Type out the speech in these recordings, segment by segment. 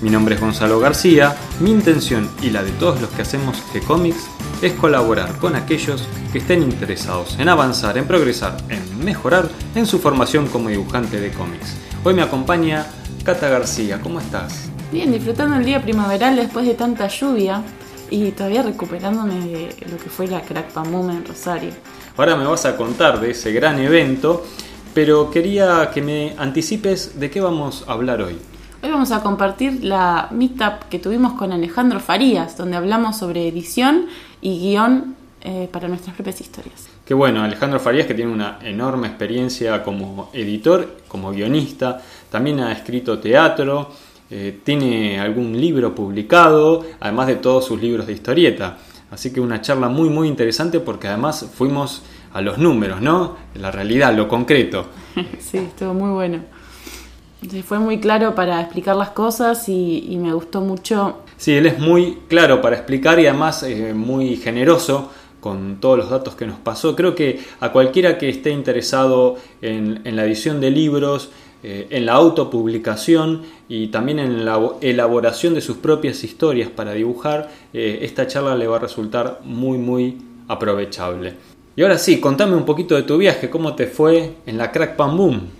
Mi nombre es Gonzalo García, mi intención y la de todos los que hacemos G-Comics es colaborar con aquellos que estén interesados en avanzar, en progresar, en mejorar en su formación como dibujante de cómics. Hoy me acompaña Cata García, ¿cómo estás? Bien, disfrutando el día primaveral después de tanta lluvia y todavía recuperándome de lo que fue la Crack Pamuma en Rosario. Ahora me vas a contar de ese gran evento, pero quería que me anticipes de qué vamos a hablar hoy. Hoy vamos a compartir la meetup que tuvimos con Alejandro Farías, donde hablamos sobre edición y guion eh, para nuestras propias historias. Qué bueno, Alejandro Farías que tiene una enorme experiencia como editor, como guionista, también ha escrito teatro, eh, tiene algún libro publicado, además de todos sus libros de historieta. Así que una charla muy muy interesante porque además fuimos a los números, ¿no? La realidad, lo concreto. sí, estuvo muy bueno fue muy claro para explicar las cosas y, me gustó mucho. Sí, él es muy claro para explicar y además muy generoso con todos los datos que nos pasó. Creo que a cualquiera que esté interesado en, la edición de libros, eh, en la autopublicación y también en la elaboración de sus propias historias para dibujar, eh, esta charla le va a resultar muy, muy aprovechable. Y ahora sí, contame un poquito de tu viaje, cómo te fue en la Crack Pam Boom.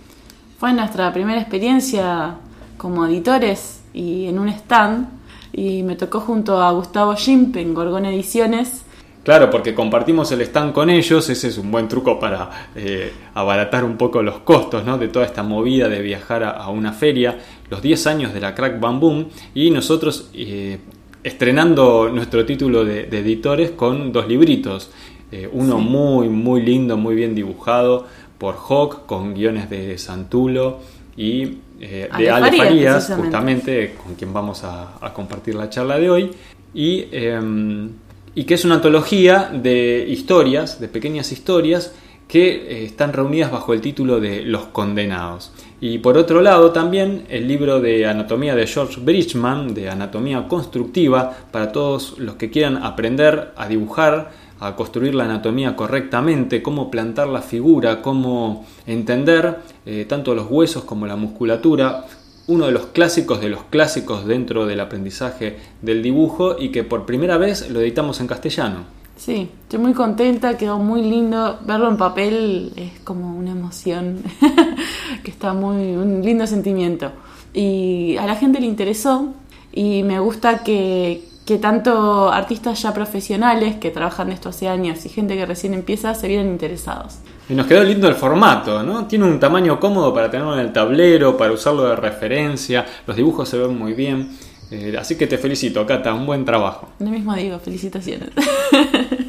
Fue nuestra primera experiencia como editores y en un stand y me tocó junto a Gustavo Schimp en Gorgón Ediciones. Claro, porque compartimos el stand con ellos, ese es un buen truco para eh, abaratar un poco los costos ¿no? de toda esta movida de viajar a, una feria, los 10 años de la Crack Bam y nosotros eh, estrenando nuestro título de, editores con dos libritos, eh, uno muy, muy lindo, muy bien dibujado, por Hawk con guiones de Santulo y eh, de Ale Farías, justamente con quien vamos a, compartir la charla de hoy. Y, em, y, que es una antología de historias, de pequeñas historias, que eh, están reunidas bajo el título de Los Condenados. Y por otro lado también el libro de anatomía de George Bridgman, de anatomía constructiva, para todos los que quieran aprender a dibujar a construir la anatomía correctamente, cómo plantar la figura, cómo entender eh, tanto los huesos como la musculatura, uno de los clásicos de los clásicos dentro del aprendizaje del dibujo y que por primera vez lo editamos en castellano. Sí, estoy muy contenta, quedó muy lindo. Verlo en papel es como una emoción, que está muy, un lindo sentimiento. Y a la gente le interesó y me gusta que, que tanto artistas ya profesionales que trabajan esto hace años y gente que recién empieza se vienen interesados. Y nos quedó lindo el formato, ¿no? Tiene un tamaño cómodo para tenerlo en el tablero, para usarlo de referencia, los dibujos se ven muy bien. Eh, así que te felicito, Cata, un buen trabajo. Lo mismo digo, felicitaciones.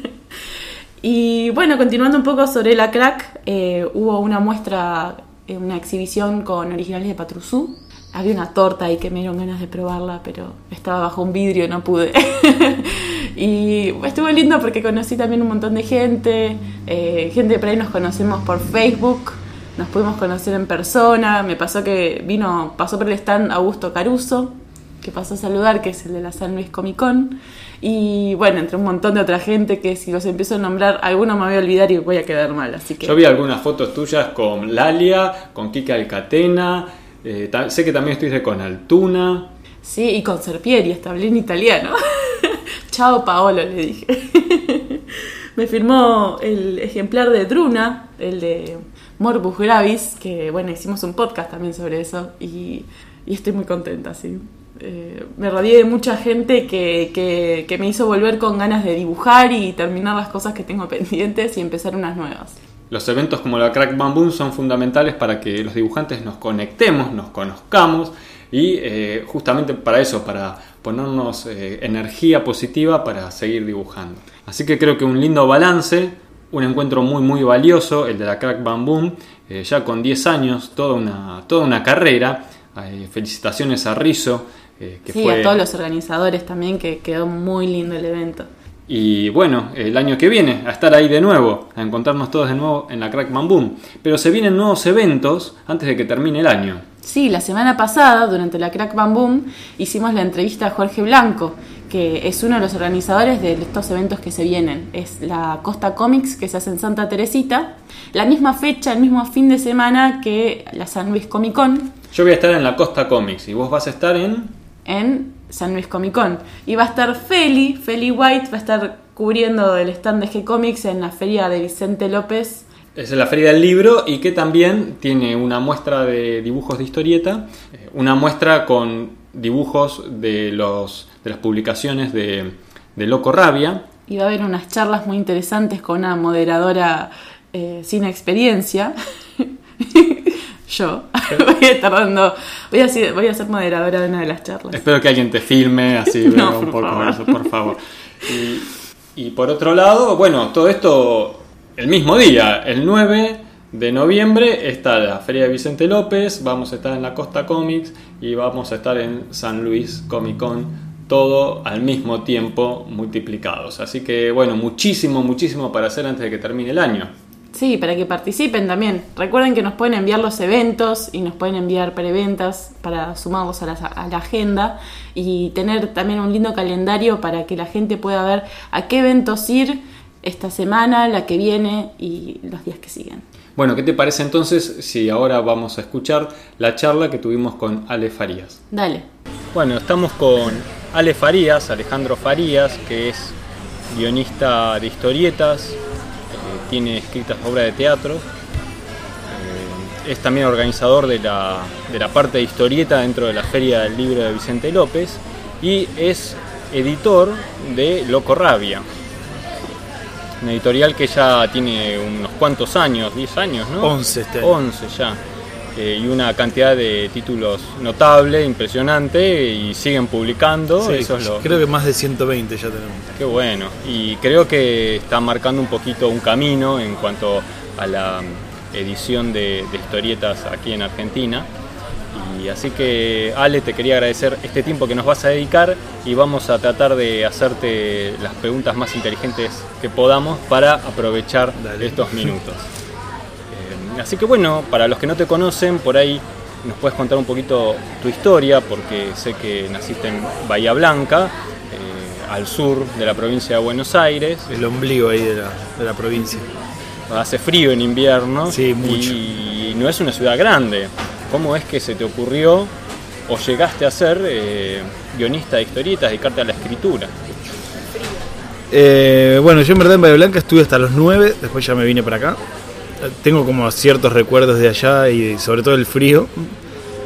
y bueno, continuando un poco sobre la crack, eh, hubo una muestra, eh, una exhibición con originales de Patrusú, había una torta ahí que me dieron ganas de probarla, pero estaba bajo un vidrio, no pude. y estuvo lindo porque conocí también un montón de gente, eh, gente por ahí nos conocemos por Facebook, nos pudimos conocer en persona, me pasó que vino, pasó por el stand Augusto Caruso, que pasó a saludar, que es el de la San Luis Comic Con, y bueno, entre un montón de otra gente que si los empiezo a nombrar, alguno me voy a olvidar y voy a quedar mal, así que... Yo vi algunas fotos tuyas con Lalia, con Kika Alcatena, eh, sé que también estuviste con Altuna. Sí, y con Serpieri, hasta hablé italiano. Chao Paolo, le dije. Me firmó el ejemplar de Druna, el de Morbus Gravis, que bueno, hicimos un podcast también sobre eso y, estoy muy contenta, sí. Eh, me rodeé de mucha gente que, que, que me hizo volver con ganas de dibujar y terminar las cosas que tengo pendientes y empezar unas nuevas. Los eventos como la Crack Bamboo son fundamentales para que los dibujantes nos conectemos, nos conozcamos y eh, justamente para eso, para ponernos eh, energía positiva para seguir dibujando. Así que creo que un lindo balance, un encuentro muy muy valioso, el de la Crack Bamboo, eh, ya con 10 años, toda una, toda una carrera. felicitaciones a Rizo. que sí, a todos los organizadores también, que quedó muy lindo el evento. Y bueno, el año que viene, a estar ahí de nuevo, a encontrarnos todos de nuevo en la Crack Boom. Pero se vienen nuevos eventos antes de que termine el año. Sí, la semana pasada, durante la Crack Boom, hicimos la entrevista a Jorge Blanco, que es uno de los organizadores de estos eventos que se vienen. Es la Costa Comics que se hace en Santa Teresita, la misma fecha, el mismo fin de semana que la San Luis Comic Con. Yo voy a estar en la Costa Comics y vos vas a estar en... En San Luis Comic Con. Y va a estar Feli, Feli White, va a estar cubriendo el stand de G Comics en la feria de Vicente López. Es la feria del libro y que también tiene una muestra de dibujos de historieta, eh, una muestra con dibujos de, los, de las publicaciones de, de Loco Rabia. Y va a haber unas charlas muy interesantes con una moderadora eh, sin experiencia. yo voy a estar dando, voy a, ser, voy a ser moderadora de una de las charlas. Espero que alguien te filme, así No, veo un poco favor. eso, por favor. Y, y por otro lado, bueno, todo esto el mismo día, el 9 de noviembre, está la Feria de Vicente López, vamos a estar en la Costa Comics y vamos a estar en San Luis Comic Con, todo al mismo tiempo multiplicados. Así que bueno, muchísimo, muchísimo para hacer antes de que termine el año. Sí, para que participen también. Recuerden que nos pueden enviar los eventos y nos pueden enviar preventas para sumarlos a la, a la agenda y tener también un lindo calendario para que la gente pueda ver a qué eventos ir esta semana, la que viene y los días que siguen. Bueno, ¿qué te parece entonces si ahora vamos a escuchar la charla que tuvimos con Ale Farías? Dale. Bueno, estamos con Ale Farías, Alejandro Farías, que es guionista de historietas, tiene escritas obras de teatro, eh, es también organizador de la, de la parte de historieta dentro de la Feria del Libro de Vicente López y es editor de Loco Rabia. Una editorial que ya tiene unos cuantos años, 10 años, ¿no? 11 este año. 11 ya. Eh, y una cantidad de títulos notable, impresionante, y siguen publicando. Sí, Eso es lo, Creo que más de 120 ya tenemos. Qué bueno. Y creo que está marcando un poquito un camino en cuanto a la edición de, de historietas aquí en Argentina. Y así que, Ale, te quería agradecer este tiempo que nos vas a dedicar y vamos a tratar de hacerte las preguntas más inteligentes que podamos para aprovechar Dale. estos minutos. Así que bueno, para los que no te conocen, por ahí nos puedes contar un poquito tu historia, porque sé que naciste en Bahía Blanca, eh, al sur de la provincia de Buenos Aires. El ombligo ahí de la, de la provincia. Hace frío en invierno Sí, mucho. y no es una ciudad grande. ¿Cómo es que se te ocurrió o llegaste a ser eh, guionista de historietas, dedicarte a la escritura? Eh, bueno, yo en verdad en Bahía Blanca estuve hasta los 9, después ya me vine para acá. Tengo como ciertos recuerdos de allá y sobre todo el frío.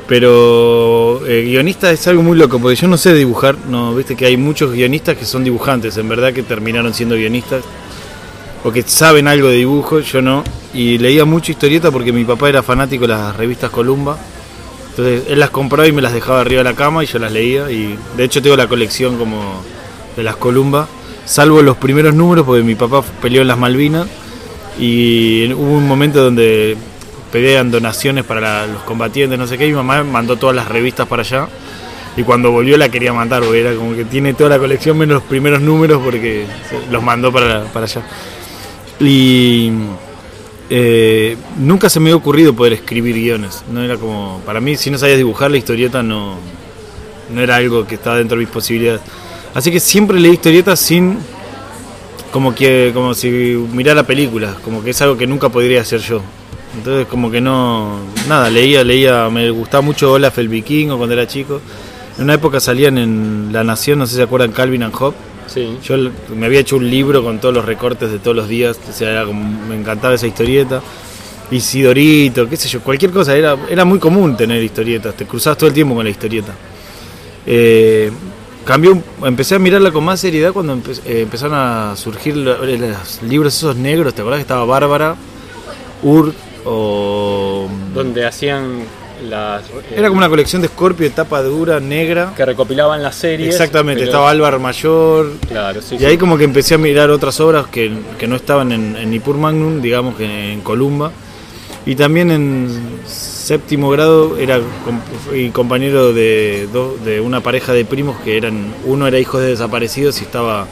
Pero eh, guionista es algo muy loco, porque yo no sé dibujar, no, viste que hay muchos guionistas que son dibujantes, en verdad que terminaron siendo guionistas, o que saben algo de dibujo, yo no. Y leía mucho historieta porque mi papá era fanático de las revistas Columba. Entonces él las compraba y me las dejaba arriba de la cama y yo las leía. Y de hecho tengo la colección como de las Columba, salvo los primeros números porque mi papá peleó en las Malvinas y hubo un momento donde pedían donaciones para los combatientes, no sé qué, y mi mamá mandó todas las revistas para allá. Y cuando volvió la quería matar, porque era como que tiene toda la colección menos los primeros números porque los mandó para, para allá. Y eh, nunca se me había ocurrido poder escribir guiones. No era como. Para mí, si no sabías dibujar la historieta, no, no era algo que estaba dentro de mis posibilidades. Así que siempre leí historietas sin. Como que como si mirara películas, como que es algo que nunca podría hacer yo. Entonces como que no, nada, leía, leía, me gustaba mucho Olaf el Vikingo cuando era chico. En una época salían en La Nación, no sé si se acuerdan, Calvin and Hobbes. Sí. Yo me había hecho un libro con todos los recortes de todos los días, o sea, era como- me encantaba esa historieta. Isidorito, qué sé yo, cualquier cosa, era, era muy común tener historietas, te cruzabas todo el tiempo con la historieta. Eh, cambió, empecé a mirarla con más seriedad cuando empe- eh, empezaron a surgir lo- los libros esos negros, ¿te acordás que estaba Bárbara, Ur o... Donde hacían las. eh, Era como una colección de Scorpio de tapa dura, negra. que recopilaban las series. Exactamente, pero- estaba Álvaro Mayor, Claro, sí. Y sí. ahí como que empecé a mirar otras obras que, que no estaban en, en Nippur Magnum, digamos que en Columba. Y también en séptimo grado era compañero de, de una pareja de primos que eran, uno era hijo de desaparecidos y estaba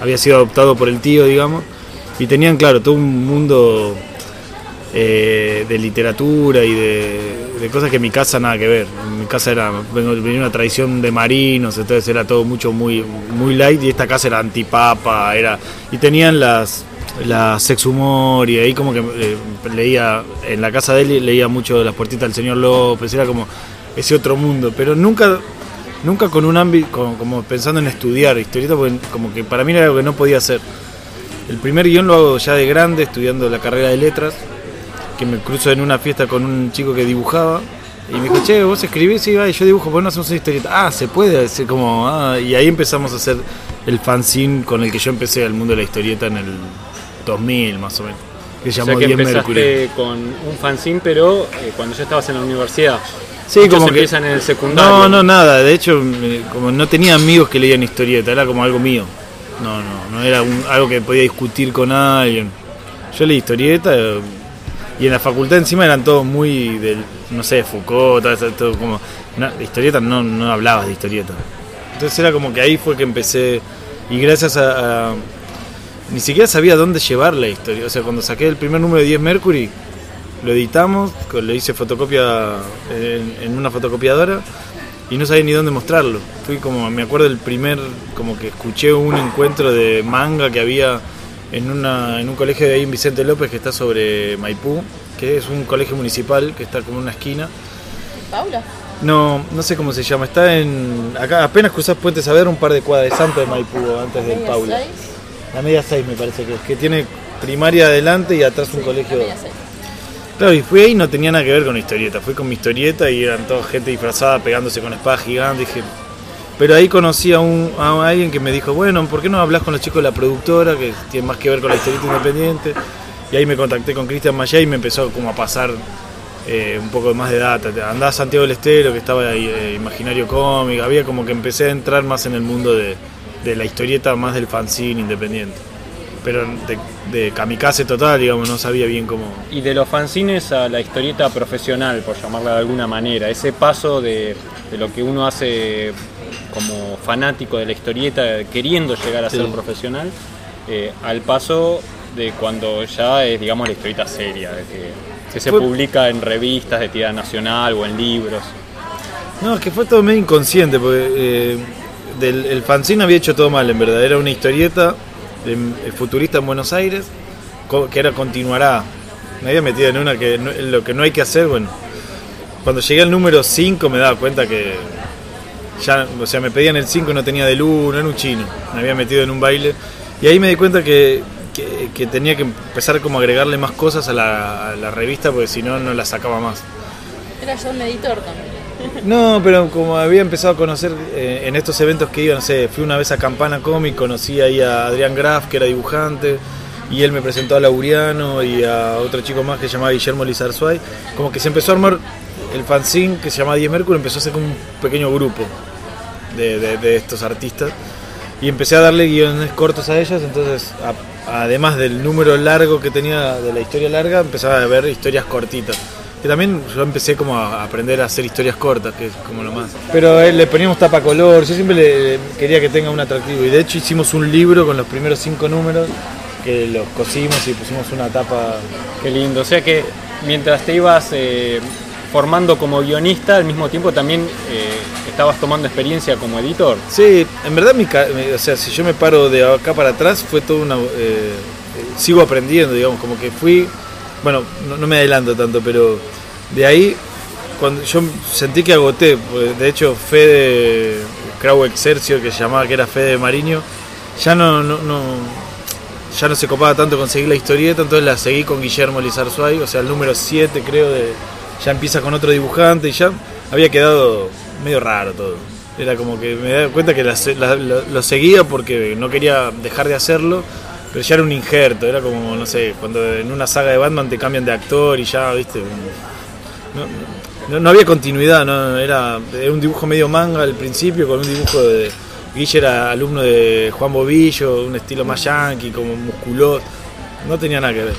había sido adoptado por el tío, digamos, y tenían, claro, todo un mundo eh, de literatura y de, cosas que mi casa nada que ver. Mi casa era venía una tradición de marinos, entonces era todo mucho muy muy light y esta casa era antipapa, era y tenían las la sex humor y ahí como que eh, leía en la casa de él leía mucho las puertitas del señor López, era como ese otro mundo, pero nunca nunca con un ámbito como, pensando en estudiar historieta porque como que para mí era algo que no podía hacer. El primer guion lo hago ya de grande, estudiando la carrera de letras que me cruzo en una fiesta con un chico que dibujaba y me dijo, che, vos escribís y yo dibujo, vos no hacemos una historieta. Ah, se puede, como, ah, y ahí empezamos a hacer el fanzine con el que yo empecé al mundo de la historieta en el 2000 más o menos. Que se llamó o sea que empezaste con un fanzine, pero eh, cuando ya estabas en la universidad. Sí, como que empiezan en el secundario. No, no, nada. De hecho, como no tenía amigos que leían historieta, era como algo mío. No, no, no era algo que podía discutir con alguien. Yo leí historieta, y en la facultad encima eran todos muy del, no sé, Foucault, todo, como. historieta no, no hablabas de historieta. Entonces era como que ahí fue que empecé. Y gracias a, Ni siquiera sabía dónde llevar la historia. O sea, cuando saqué el primer número de 10 Mercury, lo editamos, le hice fotocopia en, una fotocopiadora y no sabía ni dónde mostrarlo. Fui como, me acuerdo del primer, como que escuché un encuentro de manga que había en, una, en un colegio de ahí en Vicente López que está sobre Maipú, que es un colegio municipal que está como en una esquina. ¿Paula? No, no sé cómo se llama. Está en. Acá apenas cruzás Puente Saber, un par de cuadras de Santo de Maipú antes del Paula. La media 6 me parece que es. Que tiene primaria adelante y atrás un colegio. Claro, y fui ahí y no tenía nada que ver con historieta. Fui con mi historieta y eran toda gente disfrazada pegándose con espadas gigantes. Dije, pero ahí conocí a, un, a alguien que me dijo, bueno, ¿por qué no hablas con los chicos de la productora, que tiene más que ver con la historieta independiente? Y ahí me contacté con Cristian Mayá y me empezó como a pasar eh, un poco más de data. Andaba a Santiago del Estero, que estaba ahí, eh, Imaginario Cómic, había como que empecé a entrar más en el mundo de, la historieta, más del fanzine independiente. Pero de, de, kamikaze total, digamos, no sabía bien cómo... Y de los fanzines a la historieta profesional, por llamarla de alguna manera, ese paso de, de lo que uno hace como fanático de la historieta, queriendo llegar a ser profesional, eh, al paso de cuando ya es, digamos, la historieta seria, de que, se publica en revistas de tirada nacional o en libros. No, es que fue todo medio inconsciente, porque eh, del, el fanzine había hecho todo mal, en verdad. Era una historieta futurista en Buenos Aires, que era continuará. Me había metido en una que lo que no hay que hacer, bueno. Cuando llegué al número 5 me daba cuenta que ya, o sea, me pedían el 5 y no tenía del 1, era un chino, me había metido en un baile. Y ahí me di cuenta que, que, tenía que empezar como a agregarle más cosas a la, revista porque si no, no la sacaba más. Era yo un editor también. No, pero como había empezado a conocer eh, en estos eventos que iba, no sé, fui una vez a Campana Comic, conocí ahí a Adrián Graf, que era dibujante, y él me presentó a Lauriano y a otro chico más que se llamaba Guillermo Lizarzuay. Como que se empezó a armar el fanzine que se llama Die Mercury, empezó a ser como un pequeño grupo de, estos artistas. Y empecé a darle guiones cortos a ellas, entonces además del número largo que tenía de la historia larga, empezaba a ver historias cortitas. Que también yo empecé como a aprender a hacer historias cortas, que es como lo más. Pero eh, le poníamos tapa color, yo siempre le, quería que tenga un atractivo. Y de hecho hicimos un libro con los primeros cinco números, que los cosimos y pusimos una tapa. Qué lindo, o sea que mientras te ibas eh, formando como guionista, al mismo tiempo también eh, estabas tomando experiencia como editor. Sí, en verdad, mi, o sea, si yo me paro de acá para atrás, fue todo una... Eh, sigo aprendiendo, digamos, como que fui... Bueno, no, me adelanto tanto, pero de ahí, cuando yo sentí que agoté, de hecho, Fede Crow Exercio, que se llamaba, que era Fede Mariño, ya no, no, no ya no se copaba tanto conseguir la historieta, entonces la seguí con Guillermo Lizarzuay, o sea, el número 7 creo de, ya empieza con otro dibujante y ya había quedado medio raro todo. Era como que me daba cuenta que lo, seguía porque no quería dejar de hacerlo, pero ya era un injerto, era como, no sé, cuando en una saga de Batman te cambian de actor y ya, viste, no, había continuidad, no era, un dibujo medio manga al principio con un dibujo de... Guille era alumno de Juan Bobillo, un estilo más yankee, como musculoso, no tenía nada que ver.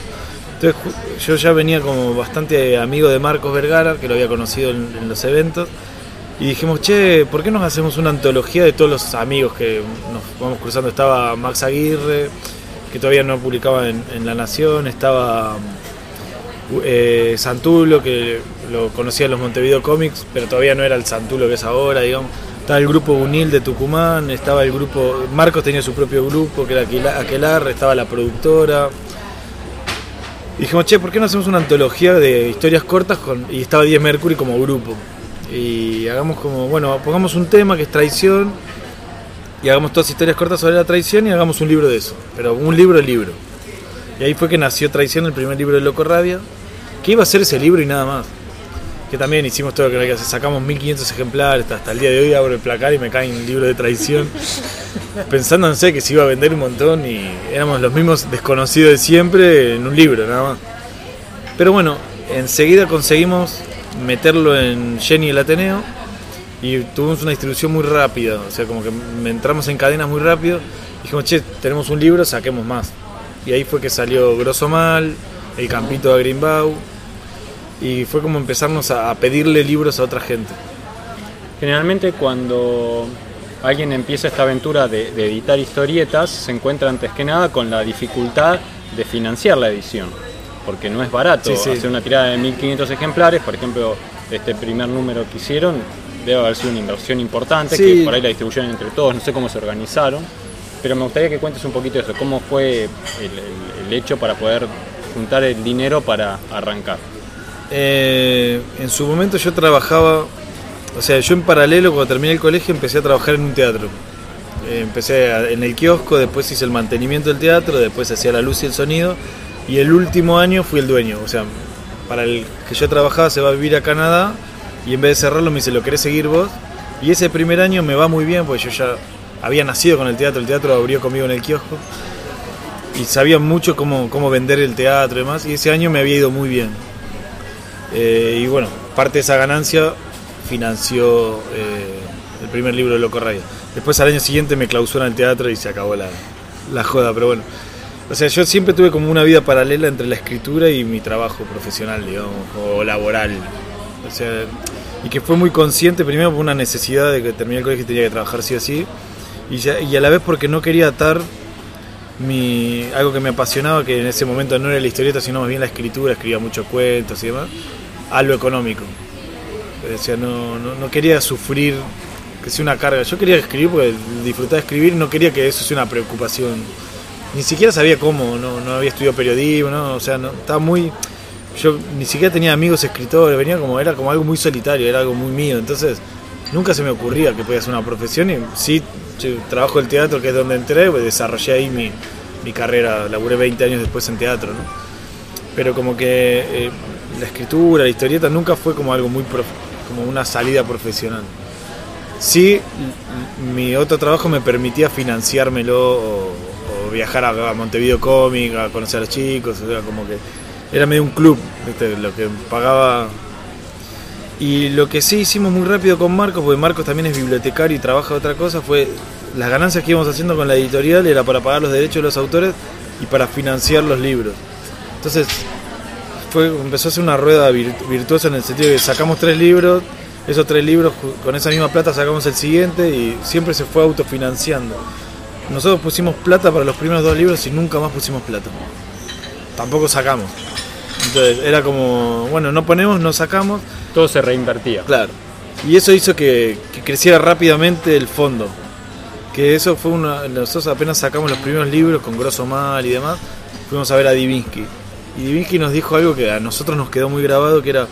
Entonces yo ya venía como bastante amigo de Marcos Vergara, que lo había conocido en, los eventos, Y dijimos, che, ¿por qué nos hacemos una antología de todos los amigos que nos vamos cruzando? Estaba Max Aguirre, que todavía no publicaba en, La Nación, estaba eh, Santulo, que lo conocía en los Montevideo Comics, pero todavía no era el Santulo que es ahora, digamos. Estaba el grupo Unil de Tucumán, estaba el grupo. Marcos tenía su propio grupo, que era Aquelar, estaba la productora. Dijimos, che, ¿por qué no hacemos una antología de historias cortas con, y estaba 10 Mercury como grupo? Y hagamos como, bueno, pongamos un tema que es traición y hagamos todas historias cortas sobre la traición y hagamos un libro de eso, pero un libro libro. Y ahí fue que nació Traición, el primer libro de Loco Rabia, que iba a ser ese libro y nada más. Que también hicimos todo lo que había que hacer, sacamos 1500 ejemplares, hasta, el día de hoy abro el placar y me cae un libro de traición, pensando en sé que se iba a vender un montón y éramos los mismos desconocidos de siempre en un libro nada más. Pero bueno, enseguida conseguimos meterlo en Jenny el Ateneo y tuvimos una distribución muy rápida, o sea, como que entramos en cadenas muy rápido. Dijimos, che, tenemos un libro, saquemos más. Y ahí fue que salió Grosso Mal, El Campito de Greenbau. Y fue como empezarnos a pedirle libros a otra gente. Generalmente cuando alguien empieza esta aventura de, editar historietas, se encuentra antes que nada con la dificultad de financiar la edición. Porque no es barato hacer una tirada de 1500 ejemplares, por ejemplo, este primer número que hicieron, debe haber sido una inversión importante, que por ahí la distribuyeron entre todos, no sé cómo se organizaron pero me gustaría que cuentes un poquito de eso, cómo fue el, hecho para poder juntar el dinero para arrancar. Eh, en su momento yo trabajaba, o sea, yo en paralelo cuando terminé el colegio empecé a trabajar en un teatro. Eh, empecé en el kiosco, después hice el mantenimiento del teatro, después hacía la luz y el sonido, y el último año fui el dueño. O sea, para el que yo trabajaba se va a vivir a Canadá, y en vez de cerrarlo me dice, ¿lo querés seguir vos? Y ese primer año me va muy bien, porque yo ya había nacido con el teatro, el teatro abrió conmigo en el kiosco y sabía mucho cómo, cómo vender el teatro y demás, y ese año me había ido muy bien. Eh, y bueno, parte de esa ganancia financió eh, el primer libro de Loco Radio. Después al año siguiente me clausuran el teatro y se acabó la, la joda, pero bueno. O sea, yo siempre tuve como una vida paralela entre la escritura y mi trabajo profesional, digamos, o laboral. O sea, y que fue muy consciente, primero por una necesidad de que terminé el colegio y tenía que trabajar sí o sí, y, a la vez porque no quería atar mi, algo que me apasionaba, que en ese momento no era la historieta, sino más bien la escritura, escribía muchos cuentos y demás, a lo económico. O sea, no, no, quería sufrir que sea una carga. Yo quería escribir porque disfrutaba de escribir, no quería que eso sea una preocupación. Ni siquiera sabía cómo, no, no había estudiado periodismo, ¿no? o sea, no, estaba muy... Yo ni siquiera tenía amigos escritores, venía como, era como algo muy solitario, era algo muy mío, entonces nunca se me ocurría que podía ser una profesión y sí trabajo el teatro, que es donde entré, pues desarrollé ahí mi, mi, carrera, laburé 20 años después en teatro, ¿no? Pero como que eh, la escritura, la historieta nunca fue como algo muy como una salida profesional. Sí, mi otro trabajo me permitía financiármelo o, viajar a, Montevideo Comic, a conocer a los chicos, o sea, como que era medio un club, lo que pagaba y lo que sí hicimos muy rápido con Marcos, porque Marcos también es bibliotecario y trabaja otra cosa, fue las ganancias que íbamos haciendo con la editorial era para pagar los derechos de los autores y para financiar los libros. Entonces fue, empezó a ser una rueda virtuosa en el sentido de que sacamos tres libros, esos tres libros con esa misma plata sacamos el siguiente y siempre se fue autofinanciando. Nosotros pusimos plata para los primeros dos libros y nunca más pusimos plata. Tampoco sacamos. Entonces era como, bueno, no ponemos, no sacamos. Todo se reinvertía. Claro. Y eso hizo que, creciera rápidamente el fondo. Que eso fue una. Nosotros apenas sacamos los primeros libros con Grosso Mal y demás, fuimos a ver a Divinsky. Y Divinsky nos dijo algo que a nosotros nos quedó muy grabado, que era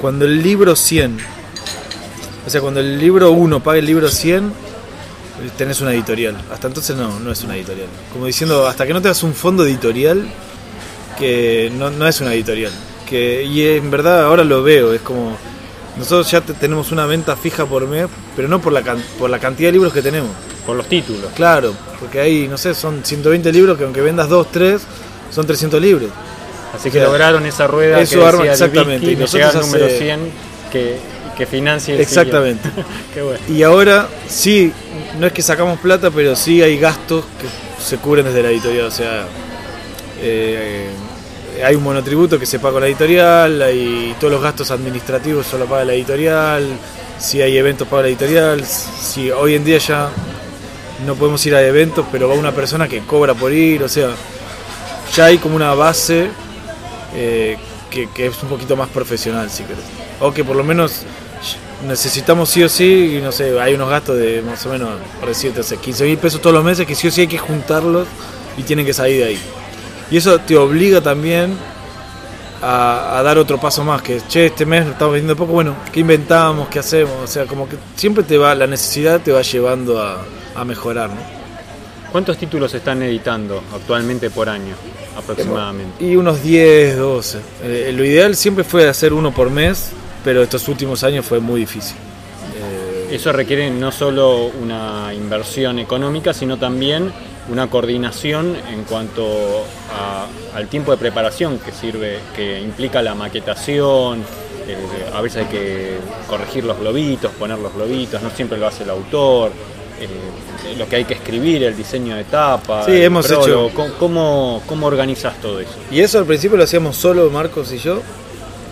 cuando el libro 100, o sea, cuando el libro 1 paga el libro 100, tenés una editorial. Hasta entonces no, no es una editorial. Como diciendo, hasta que no te das un fondo editorial, que no, no es una editorial. Que, y en verdad ahora lo veo, es como nosotros ya tenemos una venta fija por mes, pero no por la, por la cantidad de libros que tenemos. Por los títulos. Claro, porque ahí, no sé, son 120 libros que aunque vendas 2, 3, son 300 libros. Así que lograron esa rueda eso que arma, exactamente. y nosotros número 100 que, que financie el Exactamente. Qué bueno. Y ahora sí, no es que sacamos plata, pero sí hay gastos que se cubren desde la editorial, o sea, eh, hay un monotributo que se paga con la editorial, y todos los gastos administrativos solo paga la editorial, si hay eventos para la editorial, si hoy en día ya no podemos ir a eventos, pero va una persona que cobra por ir, o sea, ya hay como una base eh, que, es un poquito más profesional, si querés. O que por lo menos necesitamos sí o sí, y no sé, hay unos gastos de más o menos, por decirte, o sea, 15 mil pesos todos los meses que sí o sí hay que juntarlos y tienen que salir de ahí. Y eso te obliga también a, a dar otro paso más, que che, este mes estamos vendiendo poco, bueno, ¿qué inventamos? ¿Qué hacemos? O sea, como que siempre te va, la necesidad te va llevando a, a mejorar, ¿no? ¿Cuántos títulos están editando actualmente por año, aproximadamente? Y unos 10, 12. Eh, lo ideal siempre fue hacer uno por mes, pero estos últimos años fue muy difícil. Eh, Eso requiere no solo una inversión económica, sino también una coordinación en cuanto a- al tiempo de preparación que sirve, que implica la maquetación. eh, a veces hay que corregir los globitos, poner los globitos, no siempre lo hace el autor. eh, lo que hay que escribir, el diseño de tapa. Sí, el hemos prólogo. hecho- ¿Cómo, cómo, cómo organizas todo eso? Y eso al principio lo hacíamos solo Marcos y yo,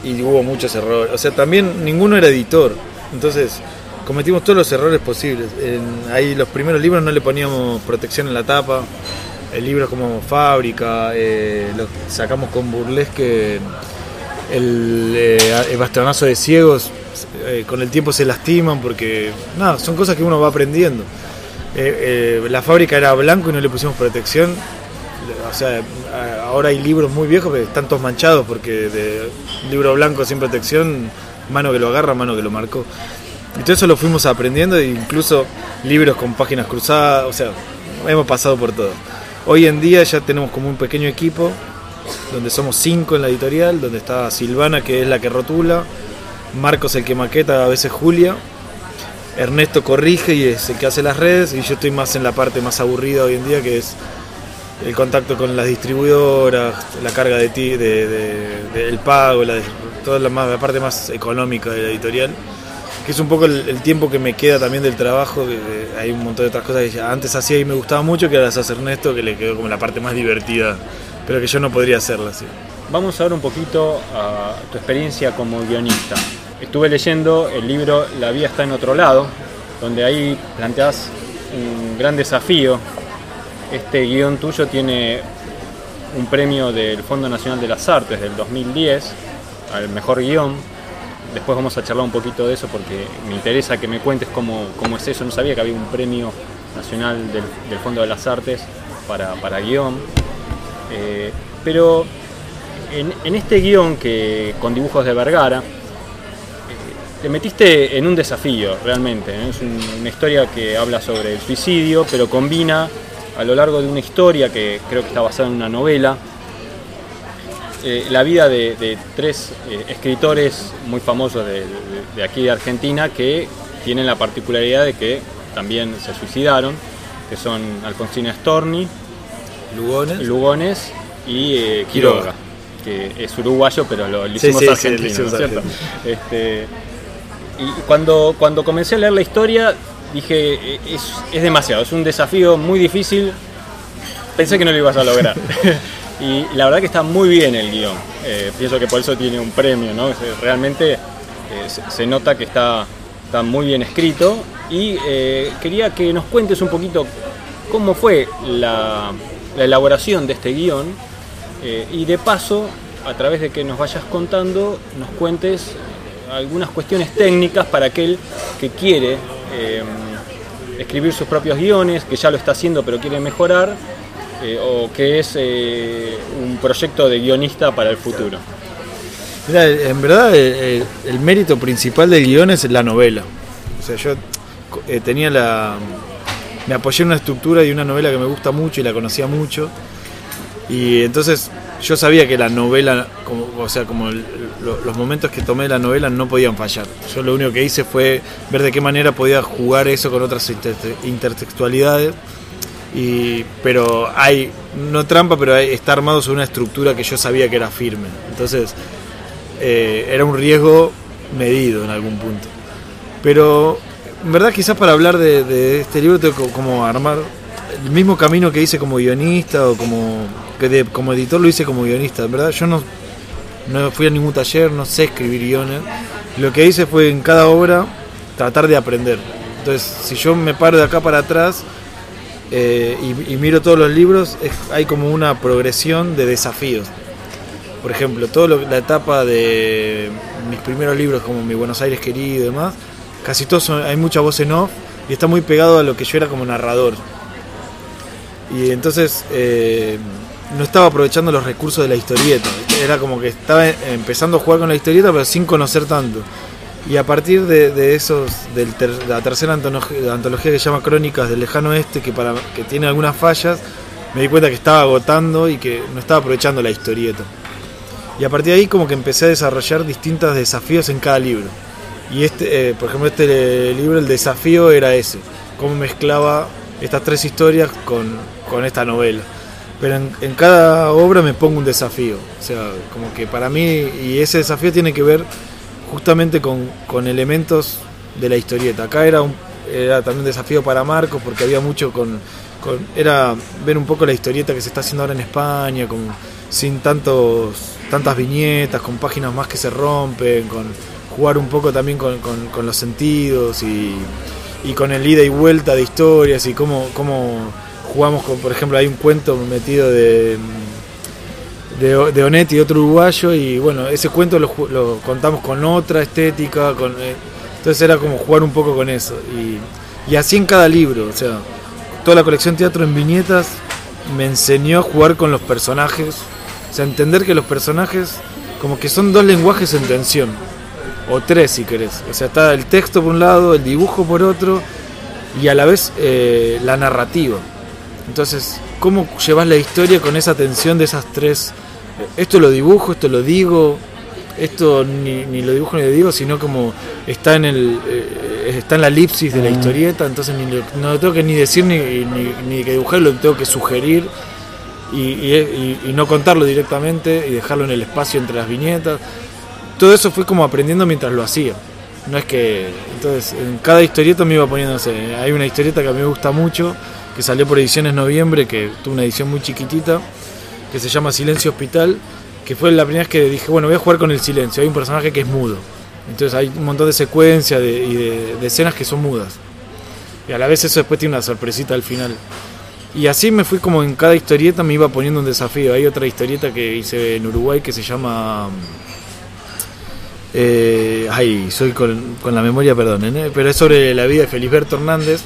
y hubo muchos errores. O sea, también ninguno era editor. Entonces, cometimos todos los errores posibles. En, ahí los primeros libros no le poníamos protección en la tapa. El libro como fábrica, eh, lo sacamos con burlesque. El, eh, el bastonazo de ciegos, eh, con el tiempo se lastiman porque, nada, son cosas que uno va aprendiendo. Eh, la fábrica era blanco y no le pusimos protección. O sea, ahora hay libros muy viejos que están todos manchados porque de libro blanco sin protección, mano que lo agarra, mano que lo marcó. Y todo eso lo fuimos aprendiendo, e incluso libros con páginas cruzadas, o sea, hemos pasado por todo. Hoy en día ya tenemos como un pequeño equipo, donde somos cinco en la editorial, donde está Silvana, que es la que rotula, Marcos el que maqueta, a veces Julia, Ernesto corrige y es el que hace las redes, y yo estoy más en la parte más aburrida hoy en día, que es el contacto con las distribuidoras, la carga de ti, de, de- de- el pago, la, toda la, más- la parte más económica de la editorial, que es un poco el, tiempo que me queda también del trabajo, hay un montón de otras cosas que antes hacía y me gustaba mucho, que ahora las hace Ernesto, que le quedó como la parte más divertida, pero que yo no podría hacerla así. Vamos ahora un poquito a tu experiencia como guionista. Estuve leyendo el libro La vida está en otro lado, donde ahí planteas un gran desafío. Este guion tuyo tiene un premio del Fondo Nacional de las Artes del 2010 al mejor guion. Después vamos a charlar un poquito de eso porque me interesa que me cuentes cómo, cómo es eso. No sabía que había un premio nacional del, Fondo de las Artes para, para guion. Eh, pero en, este guion que con dibujos de Vergara, eh, te metiste en un desafío realmente. ¿no? Es un- una historia que habla sobre el suicidio, pero combina a lo largo de una historia que creo que está basada en una novela, eh, la vida de, de tres eh, escritores muy famosos de, de- de aquí de Argentina que tienen la particularidad de que también se suicidaron, que son Alfonsina Storni, Lugones. Lugones y eh, Quiroga. Quiroga, que es uruguayo, pero lo, lo Sí, hicimos sí, sí, argentino, hicimos ¿no es cierto? Este, y cuando, cuando comencé a leer la historia, dije, es, es demasiado, es un desafío muy difícil, pensé que no lo ibas a lograr. y la verdad que está muy bien el guion, Eh, pienso que por eso tiene un premio, ¿no? Realmente eh, se, nota que está, está muy bien escrito y eh, quería que nos cuentes un poquito cómo fue la, la elaboración de este guion y de paso, a través de que nos vayas contando, nos cuentes algunas cuestiones técnicas para aquel que quiere escribir sus propios guiones, que ya lo está haciendo pero quiere mejorar, eh, o que es eh, un proyecto de guionista para el futuro. Mira, en verdad el, el- mérito principal del guion es la novela. O sea, yo eh, tenía la... Me apoyé en una estructura y una novela que me gusta mucho y la conocía mucho. Y entonces yo sabía que la novela, o sea, como los momentos que tomé de la novela no podían fallar. Yo lo único que hice fue ver de qué manera podía jugar eso con otras inter- intertextualidades. Y, pero hay, no trampa, pero hay- está armado sobre una estructura que yo sabía que era firme. Entonces, eh, era un riesgo medido en algún punto. Pero en verdad quizás para hablar de, este libro tengo que como armar el mismo camino que hice como guionista o como como editor lo hice como guionista. En verdad yo no, no fui a ningún taller, no sé escribir guiones. Lo que hice fue en cada obra tratar de aprender. Entonces, si yo me paro de acá para atrás eh, y, miro todos los libros, hay como una progresión de desafíos. Por ejemplo, toda la etapa de mis primeros libros, como Mi Buenos Aires querido y demás, casi todos son- hay mucha voz en off y está muy pegado a lo que yo era como narrador. Y entonces eh, no estaba aprovechando los recursos de la historieta. Era como que estaba empezando a jugar con la historieta, pero sin conocer tanto. Y a partir de, de esos, de la tercera antología, que se llama Crónicas del Lejano Oeste, que, para, que tiene algunas fallas, me di cuenta que estaba agotando y que no estaba aprovechando la historieta. Y a partir de ahí como que empecé a desarrollar distintos desafíos en cada libro. Y este, eh, por ejemplo, este eh, libro, el desafío era ese, cómo mezclaba estas tres historias con, con esta novela. Pero en, en cada obra me pongo un desafío. O sea, como que para mí, y ese desafío tiene que ver justamente con, con elementos de la historieta. Acá era, un, era también un desafío para Marcos porque había mucho con, con, Era ver un poco la historieta que se está haciendo ahora en España, con, sin tantos tantas viñetas, con páginas más que se rompen, con jugar un poco también con, con, con los sentidos y, y, con el ida y vuelta de historias y cómo, cómo jugamos con, por ejemplo, hay un cuento metido de de, de Onetti otro uruguayo y bueno, ese cuento lo, lo contamos con otra estética, con, eh, entonces era como jugar un poco con eso y, y, así en cada libro, o sea, toda la colección teatro en viñetas me enseñó a jugar con los personajes, o sea, entender que los personajes como que son dos lenguajes en tensión, o tres si querés, o sea, está el texto por un lado, el dibujo por otro y a la vez eh, la narrativa. Entonces, ¿cómo llevas la historia con esa tensión de esas tres? Esto lo dibujo, esto lo digo, esto ni, ni lo dibujo ni lo digo, sino como está en el eh, está en la elipsis de la historieta, entonces ni lo, no lo tengo que ni decir ni, ni, ni que dibujar, lo tengo que sugerir y, y, y, no contarlo directamente y dejarlo en el espacio entre las viñetas. Todo eso fue como aprendiendo mientras lo hacía. No es que. Entonces, en cada historieta me iba poniendo, no sé, hay una historieta que a mí me gusta mucho, que salió por Ediciones Noviembre, que tuvo una edición muy chiquitita, que se llama Silencio Hospital, que fue la primera vez que dije, bueno, voy a jugar con el silencio. Hay un personaje que es mudo. Entonces hay un montón de secuencias de, y de, escenas que son mudas. Y a la vez eso después tiene una sorpresita al final. Y así me fui como en cada historieta me iba poniendo un desafío. Hay otra historieta que hice en Uruguay que se llama... Eh, ay, soy con, con, la memoria, perdonen, ¿eh? pero es sobre la vida de Felisberto Hernández,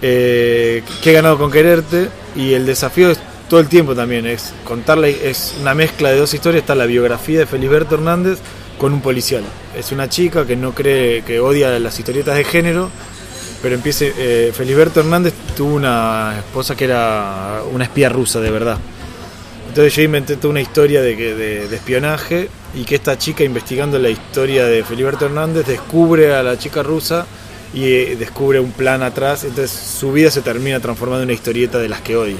eh, que he ganado con quererte, y el desafío es todo el tiempo también, es contarle, es una mezcla de dos historias, está la biografía de Felisberto Hernández con un policial. Es una chica que no cree, que odia las historietas de género, pero empiece, eh, Felisberto Hernández tuvo una esposa que era una espía rusa de verdad. Entonces yo inventé toda una historia de, de, de, espionaje y que esta chica investigando la historia de Feliberto Hernández descubre a la chica rusa y eh, descubre un plan atrás, entonces su vida se termina transformando en una historieta de las que odia.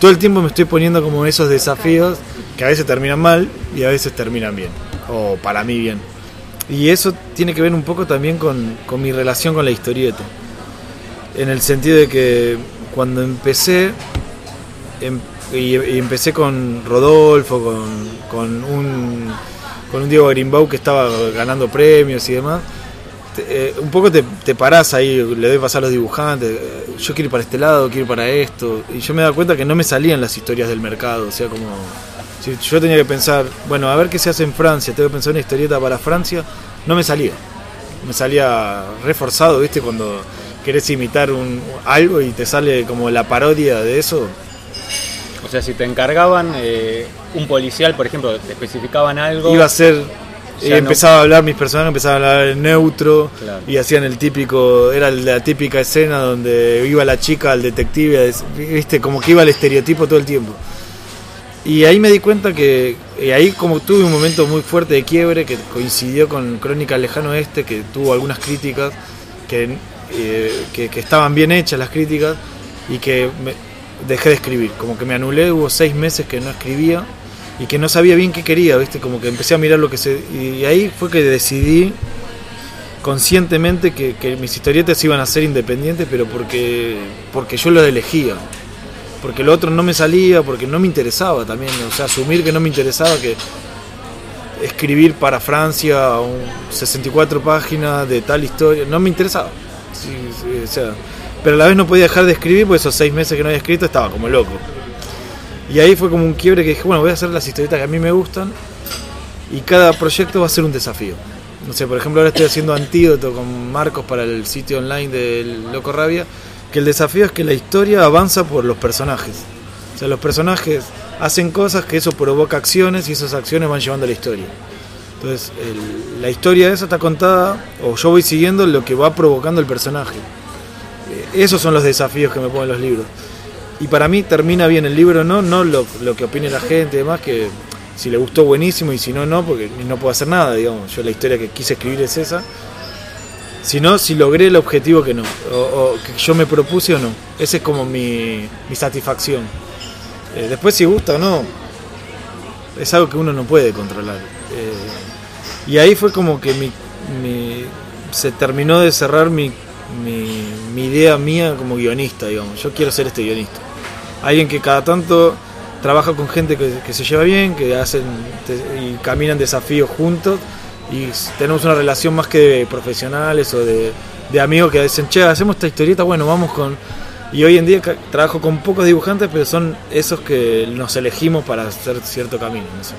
Todo el tiempo me estoy poniendo como esos desafíos que a veces terminan mal y a veces terminan bien, o para mí bien. Y eso tiene que ver un poco también con, con mi relación con la historieta, en el sentido de que cuando empecé, em, y, y, empecé con Rodolfo, con, con, un, con un Diego Grimbau que estaba ganando premios y demás. Te, eh, un poco te, te, parás ahí, le doy pasar a los dibujantes, yo quiero ir para este lado, quiero ir para esto. Y yo me daba cuenta que no me salían las historias del mercado, o sea, como si yo tenía que pensar, bueno, a ver qué se hace en Francia, tengo que pensar una historieta para Francia, no me salía. Me salía reforzado, ¿viste? Cuando querés imitar un, algo y te sale como la parodia de eso, o sea, si te encargaban eh, un policial, por ejemplo, te especificaban algo. Iba a ser. Y empezaba a hablar, mis personajes empezaban a hablar en neutro claro. y hacían el típico, era la típica escena donde iba la chica al detective, viste, como que iba el estereotipo todo el tiempo. Y ahí me di cuenta que, y ahí como tuve un momento muy fuerte de quiebre que coincidió con Crónica Lejano Oeste, que tuvo algunas críticas, que, eh, que, que estaban bien hechas las críticas y que me, dejé de escribir, como que me anulé, hubo seis meses que no escribía y que no sabía bien qué quería, ¿viste? Como que empecé a mirar lo que se... Y ahí fue que decidí conscientemente que, que mis historietas iban a ser independientes, pero porque, porque yo lo elegía. Porque lo otro no me salía, porque no me interesaba también, o sea, asumir que no me interesaba, que... escribir para Francia un 64 páginas de tal historia. No me interesaba. Pero a la vez no podía dejar de escribir, porque esos seis meses que no había escrito estaba como loco. Y ahí fue como un quiebre que dije, bueno, voy a hacer las historietas que a mí me gustan y cada proyecto va a ser un desafío. No sé, por ejemplo, ahora estoy haciendo Antídoto con Marcos para el sitio online del Loco Rabia, que el desafío es que la historia avanza por los personajes. O sea, los personajes hacen cosas que eso provoca acciones y esas acciones van llevando a la historia. Entonces, la historia esa está contada, o yo voy siguiendo lo que va provocando el personaje. Eh, Esos son los desafíos que me ponen los libros. Y para mí termina bien el libro, no, no lo, que opine la gente y demás, que si le gustó buenísimo y si no, no, porque no puedo hacer nada, digamos. Yo la historia que quise escribir es esa. Sino si logré el objetivo que no, o, o que yo me propuse o no. Esa es como mi, mi satisfacción. Eh, después si gusta o no, es algo que uno no puede controlar. Eh, y ahí fue como que mi, mi- se terminó de cerrar mi, mi, mi idea mía como guionista, digamos. Yo quiero ser este guionista. Alguien que cada tanto trabaja con gente que, que se lleva bien, que hacen te- y caminan desafíos juntos y tenemos una relación más que de profesionales o de, de amigos que dicen, che, hacemos esta historieta, bueno, vamos con... Y hoy en día trabajo con pocos dibujantes, pero son esos que nos elegimos para hacer cierto camino. no sé.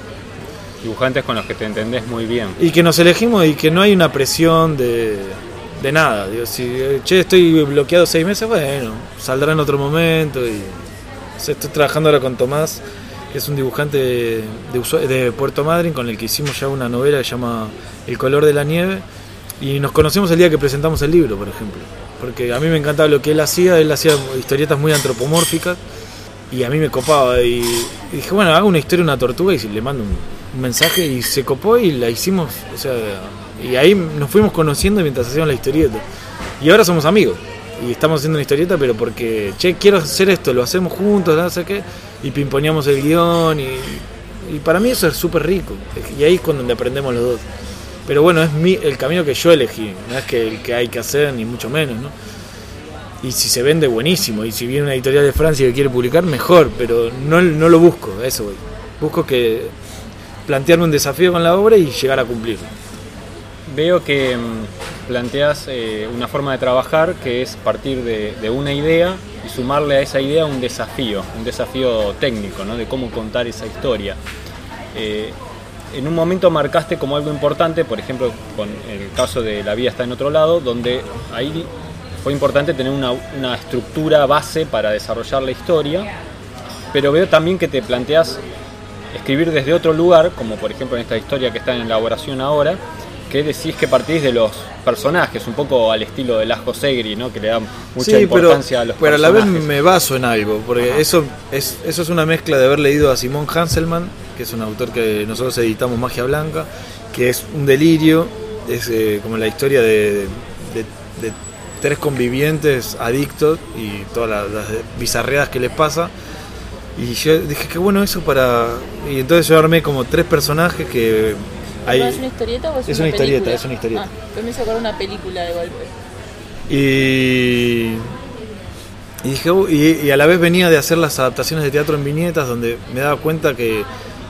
Dibujantes con los que te entendés muy bien. Y que nos elegimos y que no hay una presión de, de nada. Digo, si, eh, che, estoy bloqueado seis meses, bueno, saldrá en otro momento. Y, o sea, estoy trabajando ahora con Tomás, que es un dibujante de, Puerto Madryn, con el que hicimos ya una novela que se llama El color de la nieve. Y nos conocimos el día que presentamos el libro, por ejemplo. Porque a mí me encantaba lo que él hacía, él hacía historietas muy antropomórficas y a mí me copaba. Y, y dije, bueno, hago una historia de una tortuga y le mando un, un mensaje y se copó y la hicimos. O sea, y ahí nos fuimos conociendo mientras hacíamos la historieta. Y ahora somos amigos. Y estamos haciendo una historieta, pero porque, che, quiero hacer esto, lo hacemos juntos, no sé qué. Y pimponeamos el guion. Y, para mí eso es súper rico. Y ahí es cuando aprendemos los dos. Pero bueno, es mi, el camino que yo elegí, no es que el que hay que hacer, ni mucho menos, ¿no? Y si se vende, buenísimo. Y si viene una editorial de Francia que quiere publicar, mejor. Pero no, no lo busco, eso voy. Busco que plantearme un desafío con la obra y llegar a cumplirlo. Veo que mm, planteas eh, una forma de trabajar que es partir de, de una idea y sumarle a esa idea un desafío, un desafío técnico, ¿no? de cómo contar esa historia. Eh, en un momento marcaste como algo importante, por ejemplo, con el caso de La vida está en otro lado, donde ahí fue importante tener una, una estructura base para desarrollar la historia, pero veo también que te planteas escribir desde otro lugar, como por ejemplo en esta historia que está en elaboración ahora, que decís que partís de los personajes, un poco al estilo de Lasco Segri, ¿no? que le da mucha Sí, pero, importancia a los pero a la vez me baso en algo, porque eso es, eso es una mezcla de haber leído a Simón Hanselman, que es un autor que nosotros editamos Magia Blanca, que es un delirio, es eh, como la historia de, de- de tres convivientes adictos y todas las, las bizarreadas que les pasa. Y yo dije que bueno eso para... Y entonces yo armé como tres personajes que... ¿Es una historieta o es, Es una, una historieta, es una historieta. Ah, yo me hizo acordar una película de golpe. Y, y dije, y, y a la vez venía de hacer las adaptaciones de teatro en viñetas, donde me daba cuenta que,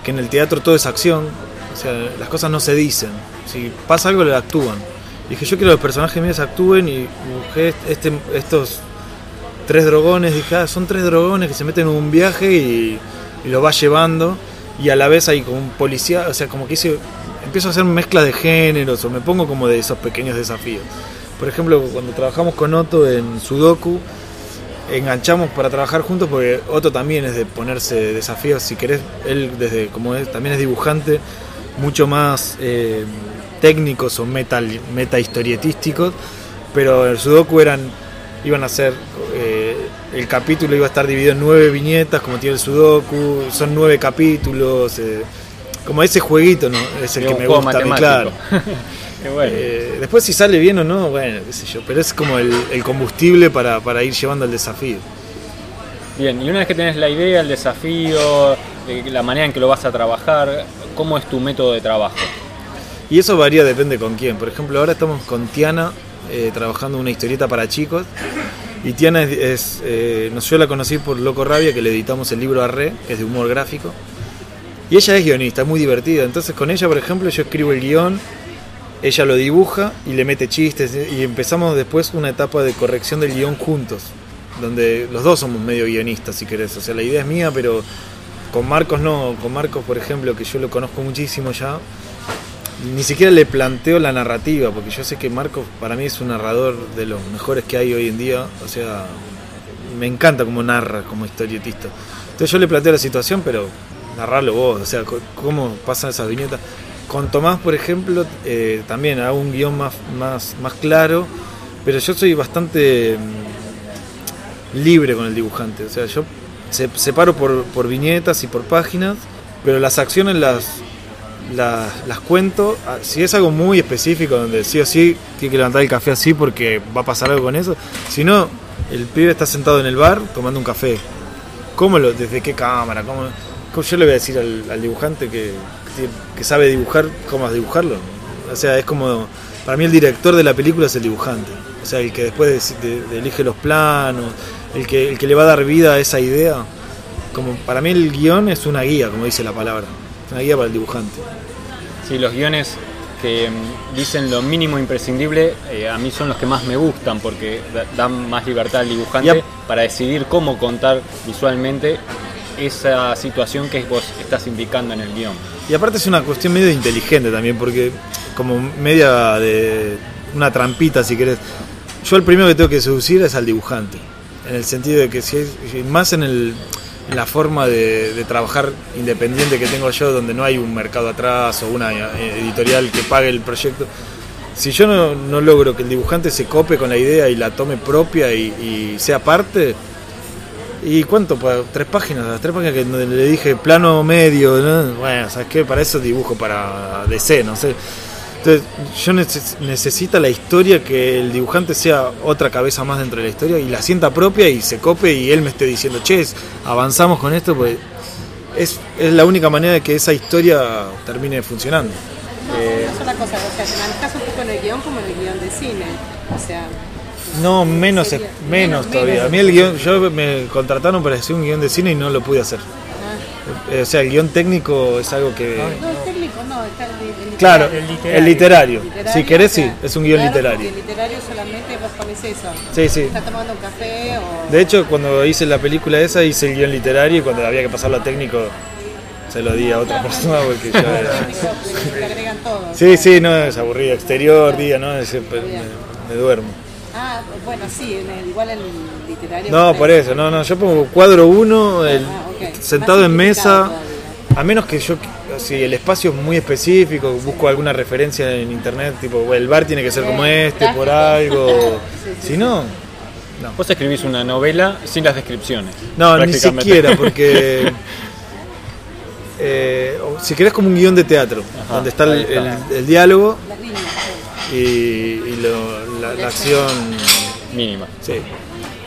que en el teatro todo es acción, o sea, las cosas no se dicen. Si pasa algo, le actúan. Dije, yo quiero que los personajes míos actúen y busqué este, estos tres drogones. Dije, ah, son tres drogones que se meten en un viaje y, y lo va llevando. Y a la vez hay como un policía, o sea, como que hice, empiezo a hacer mezcla de géneros o me pongo como de esos pequeños desafíos. Por ejemplo, cuando trabajamos con Otto en Sudoku, enganchamos para trabajar juntos porque Otto también es de ponerse desafíos, si querés, él desde como es, también es dibujante, mucho más eh, técnicos o meta, meta historietísticos, pero el Sudoku eran, iban a ser, eh, el capítulo iba a estar dividido en nueve viñetas, como tiene el Sudoku, son nueve capítulos, eh, como ese jueguito, ¿no? Es el que me gusta, a mí, claro. Bueno. Eh, después si sale bien o no, bueno, qué sé yo, pero es como el, el combustible para, para ir llevando el desafío. Bien, y una vez que tenés la idea, el desafío, eh, la manera en que lo vas a trabajar, ¿cómo es tu método de trabajo? Y eso varía, depende con quién. Por ejemplo, ahora estamos con Tiana eh, trabajando una historieta para chicos. Y Tiana es, es, eh, no, yo la conocí por Loco Rabia, que le editamos el libro Arre, que es de humor gráfico. Y ella es guionista, es muy divertida. Entonces con ella, por ejemplo, yo escribo el guion, ella lo dibuja y le mete chistes. Y empezamos después una etapa de corrección del guion juntos, donde los dos somos medio guionistas, si querés. O sea, la idea es mía, pero con Marcos no. Con Marcos, por ejemplo, que yo lo conozco muchísimo ya, ni siquiera le planteo la narrativa, porque yo sé que Marcos para mí es un narrador de los mejores que hay hoy en día. O sea, me encanta cómo narra como historietista. Entonces yo le planteo la situación, pero narrarlo vos, o sea, cómo pasan esas viñetas. Con Tomás, por ejemplo, eh, también hago un guion más, más, más claro, pero yo soy bastante mm, libre con el dibujante. O sea, yo se- separo por, por viñetas y por páginas, pero las acciones las, las, las cuento. Ah, Si es algo muy específico, donde sí o sí tiene que levantar el café así porque va a pasar algo con eso. Si no, el pibe está sentado en el bar tomando un café. ¿Cómo lo, desde qué cámara? ¿Cómo, cómo yo le voy a decir al, al dibujante que, que, que sabe dibujar, cómo dibujarlo? O sea, es como, para mí el director de la película es el dibujante. O sea, el que después de- de- de elige los planos, el que, el que le va a dar vida a esa idea. Como para mí el guion es una guía, como dice la palabra. Es una guía para el dibujante. Sí, los guiones que mm, dicen lo mínimo imprescindible eh, a mí son los que más me gustan porque da- dan más libertad al dibujante Yep. para decidir cómo contar visualmente esa situación que vos estás indicando en el guion. Y aparte es una cuestión medio inteligente también, porque como media de una trampita, si querés. Yo el primero que tengo que seducir es al dibujante, en el sentido de que si más en, el, la forma de, de trabajar independiente que tengo yo, donde no hay un mercado atrás o una eh, editorial que pague el proyecto. Si yo no, no logro que el dibujante se cope con la idea y la tome propia y, y sea parte, ¿Y cuánto? Tres páginas, las tres páginas que le dije plano medio, ¿no? bueno, ¿sabes qué? Para eso dibujo para DC, no sé. Entonces, yo neces- necesito la historia, que el dibujante sea otra cabeza más dentro de la historia y la sienta propia y se cope y él me esté diciendo, che, avanzamos con esto, pues es, es la única manera de que esa historia termine funcionando. No, una sola cosa, o sea, te manejas un poco en el guion como en el guion de cine. O sea, No, menos, menos menos, todavía. menos. A mí el guion, yo me contrataron para hacer un guion de cine y no lo pude hacer. Eh, O sea, el guion técnico es algo que... no el técnico, no, está el, el Claro, literario. el literario. Literario, Si querés, o sea, sí, es un guion claro, literario. El literario solamente vos pones eso. Sí, sí. Estás tomando un café o. De hecho, cuando hice la película esa, hice el guion literario y cuando había que pasarlo a técnico, se lo di a otra persona porque ya era... Sí, sí, no, es aburrido. Exterior, día, ¿no? Es- me, me duermo. Ah, bueno, sí, en el- igual el literario. No, por eso, no, no, yo pongo cuadro 1, el, Ah, ok. sentado Más en mesa, todavía. a menos que yo, si el espacio es muy específico, busco alguna referencia en internet, tipo, el bar tiene que ser como este, por algo, Sí, sí, si no, Vos escribís una novela sin las descripciones. no, ni siquiera, porque eh, si querés como un guion de teatro, Ajá, donde está el, ahí está. el- el diálogo Las líneas. Y, y lo- la, la acción Mínima. Sí.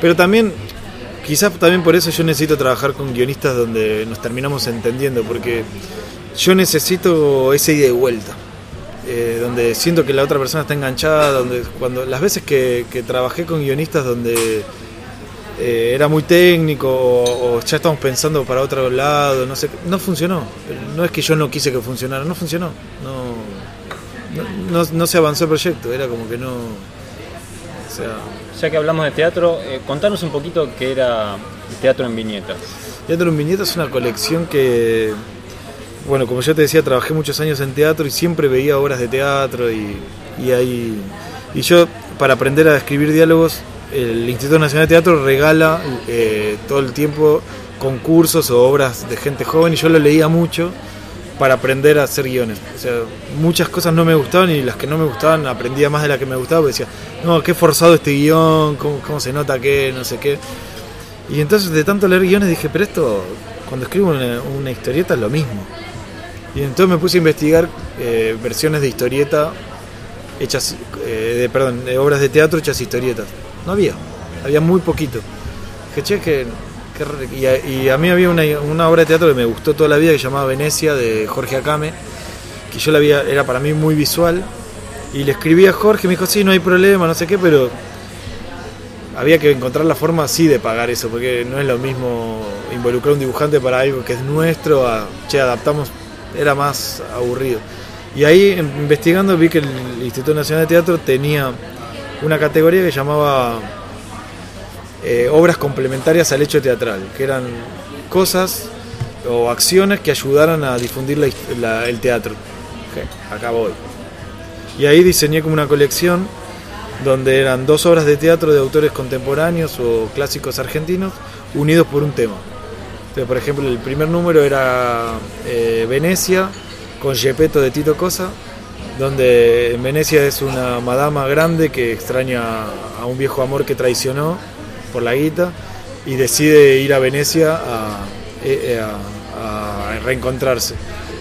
Pero también, quizás también por eso yo necesito trabajar con guionistas donde nos terminamos entendiendo, porque yo necesito esa ida y vuelta. eh, donde siento que la otra persona está enganchada, donde cuando las veces que, que trabajé con guionistas donde eh, era muy técnico o, o ya estamos pensando para otro lado, no sé, no funcionó. No es que yo no quise que funcionara, no funcionó. No, no, no- se avanzó el proyecto, era como que no. O sea, Ya que hablamos de teatro, eh, contanos un poquito qué era teatro en viñetas. Teatro en Viñeta es una colección que, bueno, como yo te decía, trabajé muchos años en teatro y siempre veía obras de teatro y, y ahí, y yo para aprender a escribir diálogos, el Instituto Nacional de Teatro regala eh, todo el tiempo concursos o obras de gente joven y yo lo leía mucho para aprender a hacer guiones. O sea, muchas cosas no me gustaban y las que no me gustaban aprendía más de las que me gustaba porque decía, no, qué forzado este guion, cómo, se nota que, no sé qué. Y entonces de tanto leer guiones dije, pero esto, cuando escribo una, historieta es lo mismo. Y entonces me puse a investigar eh, versiones de historieta hechas, eh, de, perdón, de obras de teatro hechas historietas. No había, había muy poquito. Dije, che, que, y, a, a mí había una, obra de teatro que me gustó toda la vida que llamaba Venecia de Jorge Acame, que yo la había, era para mí muy visual. Y le escribí a Jorge, me dijo, sí, no hay problema, no sé qué, pero había que encontrar la forma así de pagar eso, porque no es lo mismo involucrar un dibujante para algo que es nuestro, a, che, adaptamos, era más aburrido. Y ahí, investigando, vi que el Instituto Nacional de Teatro tenía una categoría que llamaba eh, obras complementarias al hecho teatral, que eran cosas o acciones que ayudaran a difundir la la- el teatro. Ok, acá voy. Y ahí diseñé como una colección donde eran dos obras de teatro de autores contemporáneos o clásicos argentinos unidos por un tema. Entonces, por ejemplo, el primer número era eh, Venecia con Gepetto de Tito Cosa, donde en Venecia es una madama grande que extraña a un viejo amor que traicionó por la guita y decide ir a Venecia a, eh, eh, reencontrarse.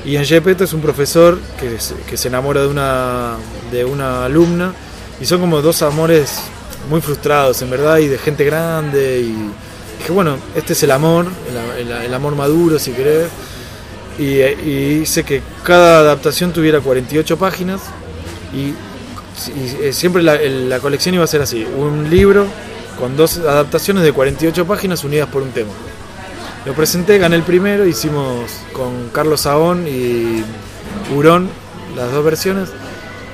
Y en Gepetto es un profesor que, que se enamora de una, de una alumna y son como dos amores muy frustrados en verdad y de gente grande y dije bueno este es el amor el, amor maduro si querés y, y hice que cada adaptación tuviera 48 páginas y, y, eh, siempre la, la colección iba a ser así un libro con dos adaptaciones de 48 páginas unidas por un tema lo presenté, gané el primero, hicimos con Carlos Saón y Hurón las dos versiones.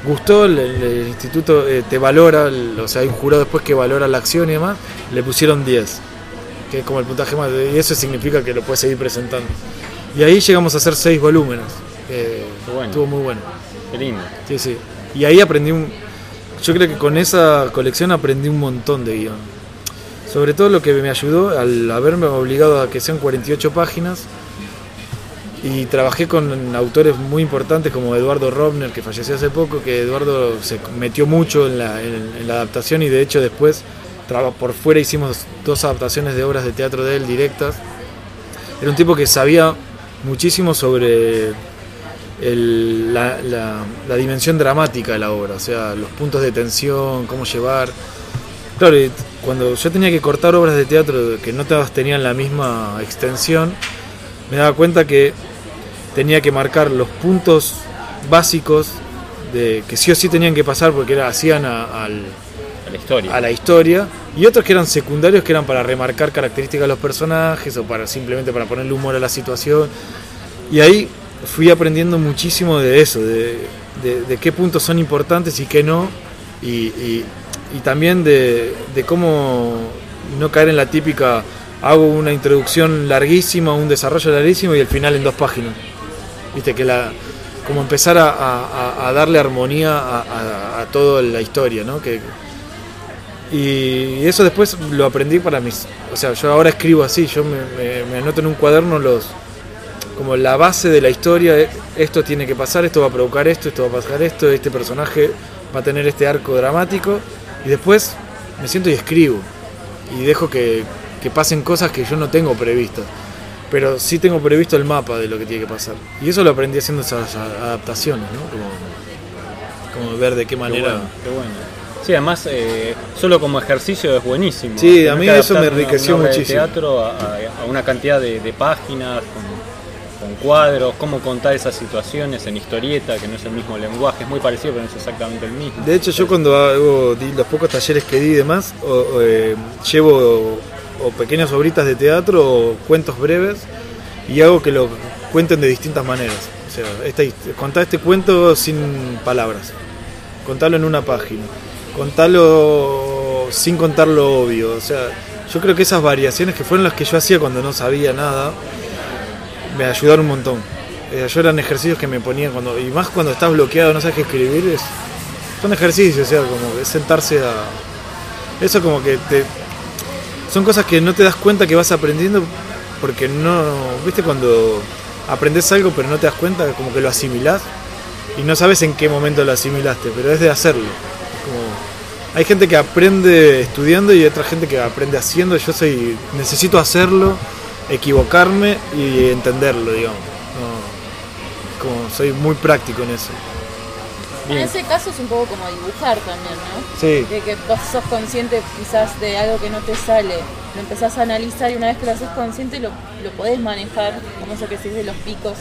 Gustó, el, el instituto eh, te valora, el- o sea, hay un jurado después que valora la acción y demás, le pusieron 10, que es como el puntaje más, y eso significa que lo puedes seguir presentando. Y ahí llegamos a hacer 6 volúmenes, bueno. estuvo muy bueno. Qué lindo. Sí, sí. Y ahí aprendí un. Yo creo que con esa colección aprendí un montón de guion. Sobre todo lo que me ayudó al haberme obligado a que sean 48 páginas. Y trabajé con autores muy importantes como Eduardo Robner, que falleció hace poco, que Eduardo se metió mucho en la, adaptación y de hecho después por fuera hicimos dos adaptaciones de obras de teatro de él directas. Era un tipo que sabía muchísimo sobre la- la dimensión dramática de la obra, o sea, los puntos de tensión, cómo llevar. Claro, cuando yo tenía que cortar obras de teatro que no todas tenían la misma extensión, me daba cuenta que tenía que marcar los puntos básicos de que sí o sí tenían que pasar porque era, hacían a- al, A la historia. a la historia y otros que eran secundarios que eran para remarcar características de los personajes o para simplemente para ponerle humor a la situación y ahí fui aprendiendo muchísimo de eso de, de- de qué puntos son importantes y qué no y, y- y también de, de cómo no caer en la típica hago una introducción larguísima un desarrollo larguísimo y el final en dos páginas. Viste que la como empezar a, darle armonía a, a- toda la historia no que y eso después lo aprendí para mis o sea yo ahora escribo así yo me, me- me anoto en un cuaderno los como la base de la historia eh, esto tiene que pasar esto va a provocar esto esto va a pasar esto este personaje va a tener este arco dramático y después me siento y escribo y dejo que, que pasen cosas que yo no tengo previstas pero sí tengo previsto el mapa de lo que tiene que pasar. Y eso lo aprendí haciendo esas adaptaciones, ¿no? Como, como ver de qué Qué manera. bueno, qué bueno. Sí, además, eh, solo como ejercicio es buenísimo. Sí, Tener a mí eso me adaptar una- enriqueció una obra de muchísimo. teatro a, a- a una cantidad de, de páginas, con, cuadros, cómo contar esas situaciones en historieta, que no es el mismo lenguaje, es muy parecido, pero no es exactamente el mismo. De hecho, yo cuando hago los pocos talleres que di y demás, eh, llevo pequeñas obritas de teatro o cuentos breves y hago que lo cuenten de distintas maneras. O sea, hist- contá este cuento sin palabras, contalo en una página, contalo sin contar lo obvio. O sea, yo creo que esas variaciones que fueron las que yo hacía cuando no sabía nada, me ayudaron un montón. Eh, yo eran ejercicios que me ponían cuando, y más cuando estás bloqueado, no sabes qué escribir, es, son ejercicios, o sea, como sentarse a. Eso como que te. Son cosas que no te das cuenta que vas aprendiendo porque no. ¿Viste cuando aprendes algo pero no te das cuenta? Como que lo asimilás y no sabes en qué momento lo asimilaste, pero es de hacerlo. Como, hay gente que aprende estudiando y otra gente que aprende haciendo. Yo soy. Necesito hacerlo, equivocarme y entenderlo, digamos. No, como soy muy práctico en eso. En ese caso es un poco como dibujar también, ¿no? Sí. De que vos sos consciente quizás de algo que no te sale, lo empezás a analizar y una vez que lo haces consciente lo, lo podés manejar, como eso que se dice de los picos,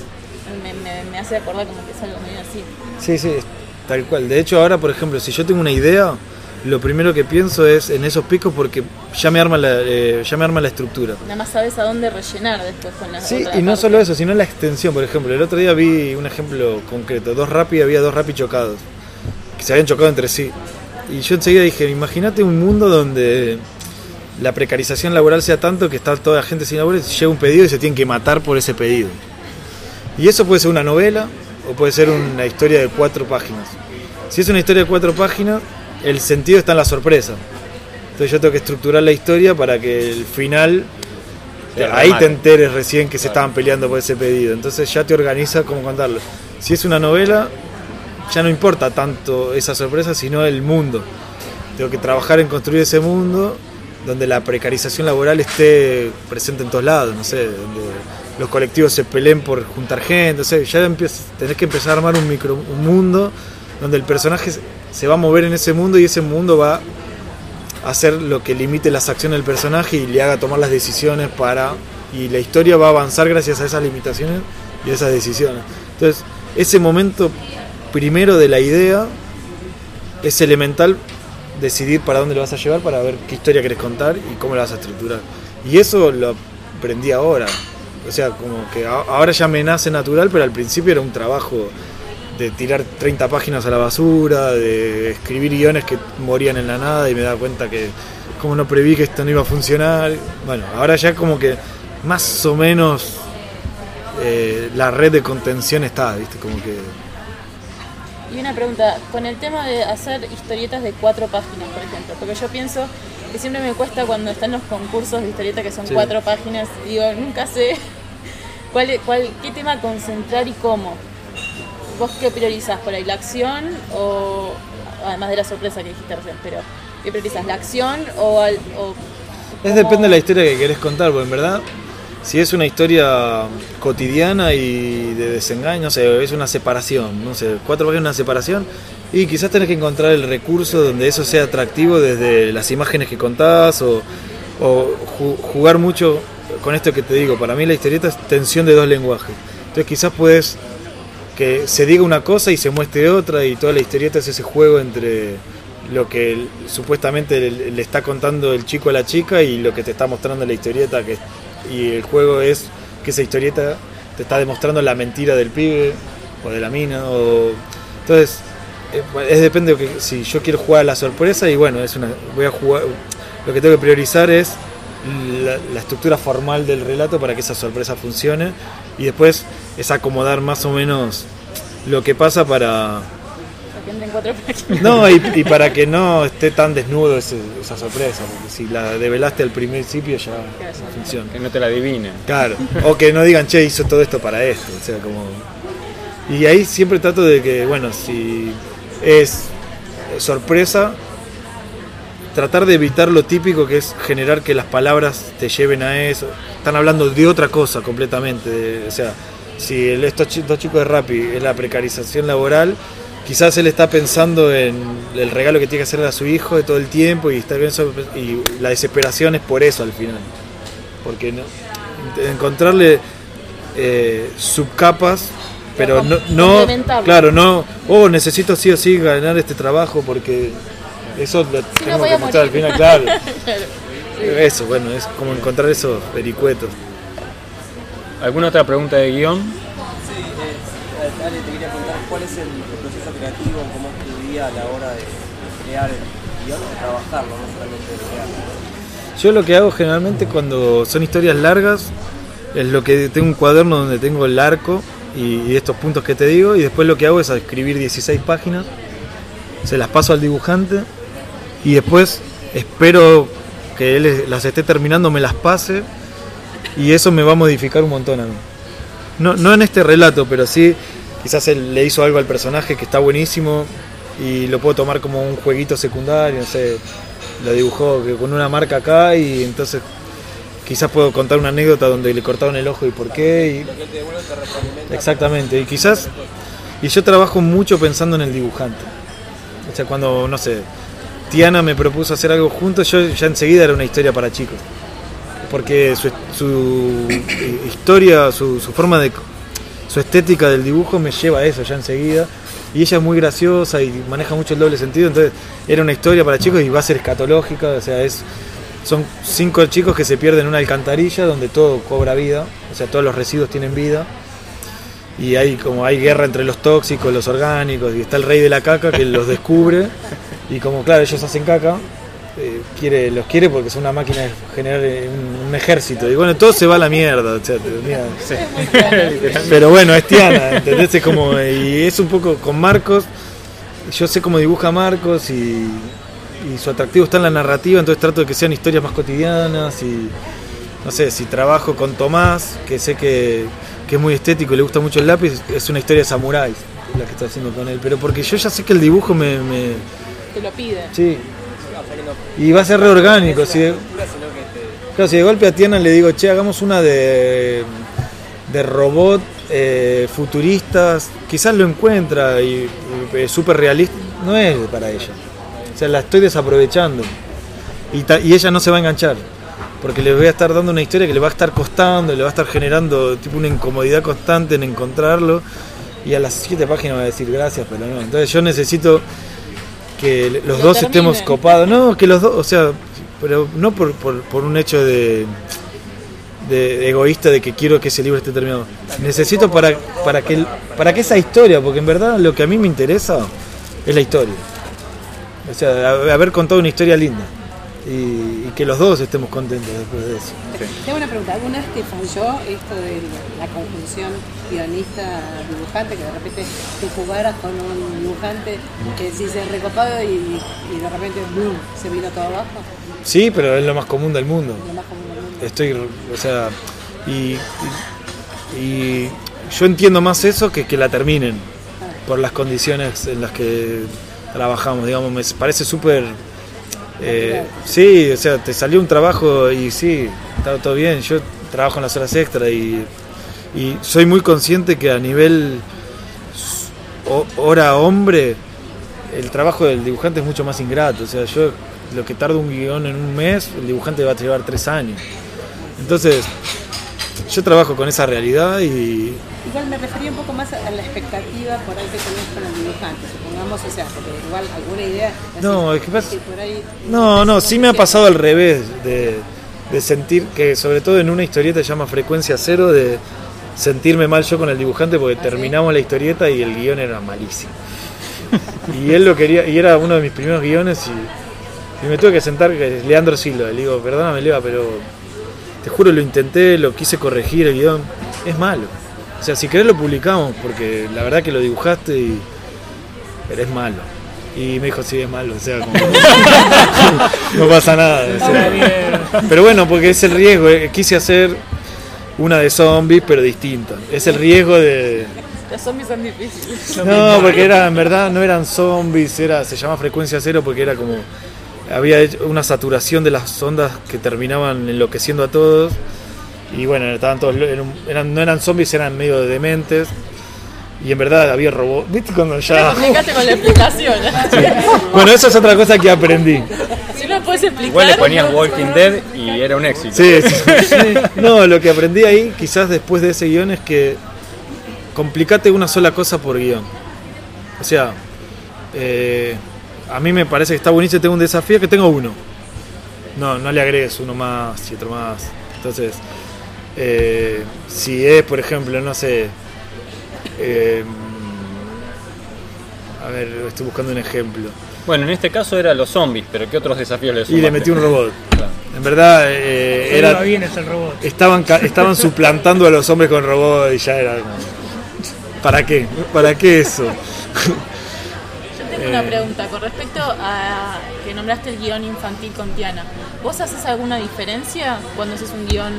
me, me- me hace acordar como que es algo medio así. Sí, sí, tal cual. De hecho, ahora, por ejemplo, si yo tengo una idea, lo primero que pienso es en esos picos porque ya me arma la, eh, ya me arma la estructura. Nada más sabes a dónde rellenar después con la Sí, y no parte. solo eso, sino la extensión. Por ejemplo, el otro día vi un ejemplo concreto. Dos rapi, había dos rapi chocados. Que se habían chocado entre sí. Y yo enseguida dije, imagínate un mundo donde la precarización laboral sea tanto que está toda la gente sin labor y llega un pedido y se tienen que matar por ese pedido. Y eso puede ser una novela o puede ser una historia de cuatro páginas. Si es una historia de cuatro páginas, el sentido está en la sorpresa. Entonces yo tengo que estructurar la historia para que el final Te ahí te enteres recién que se estaban peleando por ese pedido. Entonces ya te organiza cómo contarlo. Si es una novela, ya no importa tanto esa sorpresa, sino el mundo. Tengo que trabajar en construir ese mundo donde la precarización laboral esté presente en todos lados, no sé, donde los colectivos se peleen por juntar gente, no sé, ya empiezas, tenés que empezar a armar un micro un mundo donde el personaje se- va a mover en ese mundo y ese mundo va a hacer lo que limite las acciones del personaje y le haga tomar las decisiones para y la historia va a avanzar gracias a esas limitaciones y a esas decisiones. Entonces, ese momento primero de la idea es elemental decidir para dónde lo vas a llevar para ver qué historia querés contar y cómo la vas a estructurar. Y eso lo aprendí ahora. O sea, como que ahora ya me nace natural, pero al principio era un trabajo de tirar 30 páginas a la basura, de escribir guiones que morían en la nada y me daba cuenta que como no preví que esto no iba a funcionar. Bueno, ahora ya como que más o menos eh, la red de contención está, ¿viste? Como que... Y una pregunta, con el tema de hacer historietas de cuatro páginas, por ejemplo, porque yo pienso que siempre me cuesta cuando están los concursos de historieta que son Sí. cuatro páginas, digo, nunca sé cuál, cuál, qué tema concentrar y cómo. ¿Vos qué priorizás por ahí? ¿La acción o, además de la sorpresa que dijiste recién, pero qué priorizás? ¿La acción o, al, o Es depende de la historia que querés contar, porque en verdad, si es una historia cotidiana y de desengaño, no sé, es una separación, no sé, cuatro páginas una separación, y quizás tenés que encontrar el recurso donde eso sea atractivo desde las imágenes que contás o, o ju- jugar mucho con esto que te digo. Para mí la historieta es tensión de dos lenguajes. Entonces quizás puedes que se diga una cosa y se muestre otra y toda la historieta es ese juego entre lo que supuestamente le, le está contando el chico a la chica y lo que te está mostrando la historieta que y el juego es que esa historieta te está demostrando la mentira del pibe o de la mina o entonces eh, es depende de que si yo quiero jugar a la sorpresa y bueno es una voy a jugar lo que tengo que priorizar es la, la estructura formal del relato para que esa sorpresa funcione y después es acomodar más o menos lo que pasa para para que entren cuatro páginas? no y, y para que no esté tan desnudo ese- esa sorpresa porque si la develaste al principio ya no funciona Que no te la adivinen. Claro, o que no digan, che, hizo todo esto para esto, o sea, como... Y ahí siempre trato de que, bueno, si es sorpresa, tratar de evitar lo típico que es generar que las palabras te lleven a eso. Están hablando de otra cosa completamente, de- o sea, si el- estos dos chicos de Rappi es la precarización laboral, quizás él está pensando en el regalo que tiene que hacerle a su hijo de todo el tiempo y, está pensando- y la desesperación es por eso al final porque no, encontrarle eh, subcapas pero no, no claro no oh necesito sí o sí ganar este trabajo porque eso lo tengo voy que mostrar al final claro Claro. eso bueno es como encontrar esos vericuetos ¿Alguna otra pregunta de guion? Sí, eh, Ale, te quería preguntar cuál es el proceso creativo, cómo es tu día a la hora de crear el guion, de trabajarlo, no solamente de crearlo. Yo lo que hago generalmente cuando son historias largas es lo que tengo un cuaderno donde tengo el arco y, y estos puntos que te digo y después lo que hago es escribir 16 páginas, se las paso al dibujante y después espero que él las esté terminando, me las pase y eso me va a modificar un montón a mí. No, no en este relato, pero sí quizás él le hizo algo al personaje que está buenísimo y lo puedo tomar como un jueguito secundario, no sé, lo dibujó con una marca acá y entonces quizás puedo contar una anécdota donde le cortaron el ojo y por qué. Y, exactamente, y quizás, y yo trabajo mucho pensando en el dibujante. O sea, cuando, no sé, Tiana me propuso hacer algo juntos, yo ya enseguida era una historia para chicos. Porque su, su historia, su, su forma de... su estética del dibujo me lleva a eso ya enseguida. y ella es muy graciosa y maneja mucho el doble sentido, entonces era una historia para chicos y va a ser escatológica, o sea, es son cinco chicos que se pierden en una alcantarilla donde todo cobra vida, o sea, todos los residuos tienen vida. Y hay como hay guerra entre los tóxicos, los orgánicos, y está el rey de la caca que los descubre. Y como claro, ellos hacen caca, eh, quiere, los quiere porque es una máquina de generar eh, un, un ejército. Y bueno, todo se va a la mierda. o sea, pero bueno, es Tiana, ¿entendés? Es como, y es un poco con Marcos. Yo sé cómo dibuja Marcos y, y su atractivo está en la narrativa, entonces trato de que sean historias más cotidianas y no sé, si trabajo con Tomás, que sé que, que es muy estético y le gusta mucho el lápiz, es una historia de samuráis la que estoy haciendo con él, pero porque yo ya sé que el dibujo me... me- Te lo pide. sí. Y va a ser reorgánico, si de, claro, si de golpe a Tiana le digo, che, hagamos una de, de robot eh, futuristas, quizás lo encuentra y, es súper realista, no es para ella. O sea, la estoy desaprovechando. Y, y ella no se va a enganchar. Porque le voy a estar dando una historia que le va a estar costando, le va a estar generando tipo una incomodidad constante en encontrarlo. Y a las siete páginas va a decir gracias, pero no. Entonces yo necesito que los Lo dos estemos copados. No, que los dos, o sea, pero no por, por, por un hecho de, de egoísta de que quiero que ese libro esté terminado. Necesito para, para, que, para que esa historia, porque en verdad lo que a mí me interesa es la historia. O sea, haber contado una historia linda. Y, y que los dos estemos contentos después de eso. Tengo una pregunta, ¿alguna vez te falló esto de la conjunción guionista-dibujante, que de repente te jugaras con un dibujante que sí se recopado y, y de repente boom, se vino todo abajo? Sí, pero es lo más común del mundo. Lo más común del mundo. Estoy, o sea, y, y- y yo entiendo más eso que que la terminen por las condiciones en las que trabajamos, digamos, me parece súper... eh, sí, o sea, te salió un trabajo y sí, está todo bien, yo trabajo en las horas extra y, y soy muy consciente que a nivel hora hombre, el trabajo del dibujante es mucho más ingrato, o sea, yo lo que tarda un guion en un mes, el dibujante va a llevar tres años. Entonces, yo trabajo con esa realidad y, Igual me refería un poco más a la expectativa por ahí que tenés con el dibujante, supongamos, o sea, porque igual alguna idea... así, No, es que pasa- por ahí- No, no, sí me ha pasado al revés, de, de sentir que, sobre todo en una historieta que se llama Frecuencia Cero, de sentirme mal yo con el dibujante porque terminamos la historieta y el guion era malísimo. Y él lo quería, y era uno de mis primeros guiones y, y me tuve que sentar, que es Leandro Silva, le digo, perdóname Leva, pero te juro lo intenté, lo quise corregir el guion, es malo. O sea, si querés lo publicamos, porque la verdad que lo dibujaste y... Pero es malo. Y me dijo, sí, es malo, o sea, como- no pasa nada. o sea. Pero bueno, porque es el riesgo. eh, Quise hacer una de zombies, pero distinta. Es el riesgo de. Los zombies son difíciles. No, porque era, en verdad no eran zombies, era, se llama frecuencia cero porque era como. Había hecho una saturación de las ondas que terminaban enloqueciendo a todos. Y bueno, estaban todos. eran- eran- no eran zombies, eran medio dementes. Y en verdad había robots. ¿Viste cuando Me ya.? complicaste con la explicación. Bueno, eso es otra cosa que aprendí. Si no puedes explicar. Igual le ponías Walking Dead y era un éxito. Sí, sí, sí. No, lo que aprendí ahí, quizás después de ese guion, es que complicate una sola cosa por guion. O sea, eh, a mí me parece que está buenísimo, tengo un desafío que tengo uno. No, no le agregues uno más y otro más. Entonces, eh, si es, por ejemplo, no sé... eh, a ver, estoy buscando un ejemplo. Bueno, en este caso era los zombies, pero ¿qué otros desafíos le Y le metí un robot. Claro. En verdad, eh, Era bien es el robot. estaban, ca- estaban suplantando a los hombres con robots y ya era ¿Para qué? ¿Para qué eso? Tengo una pregunta con respecto a que nombraste el guion infantil con Tiana. ¿Vos haces alguna diferencia cuando haces un guion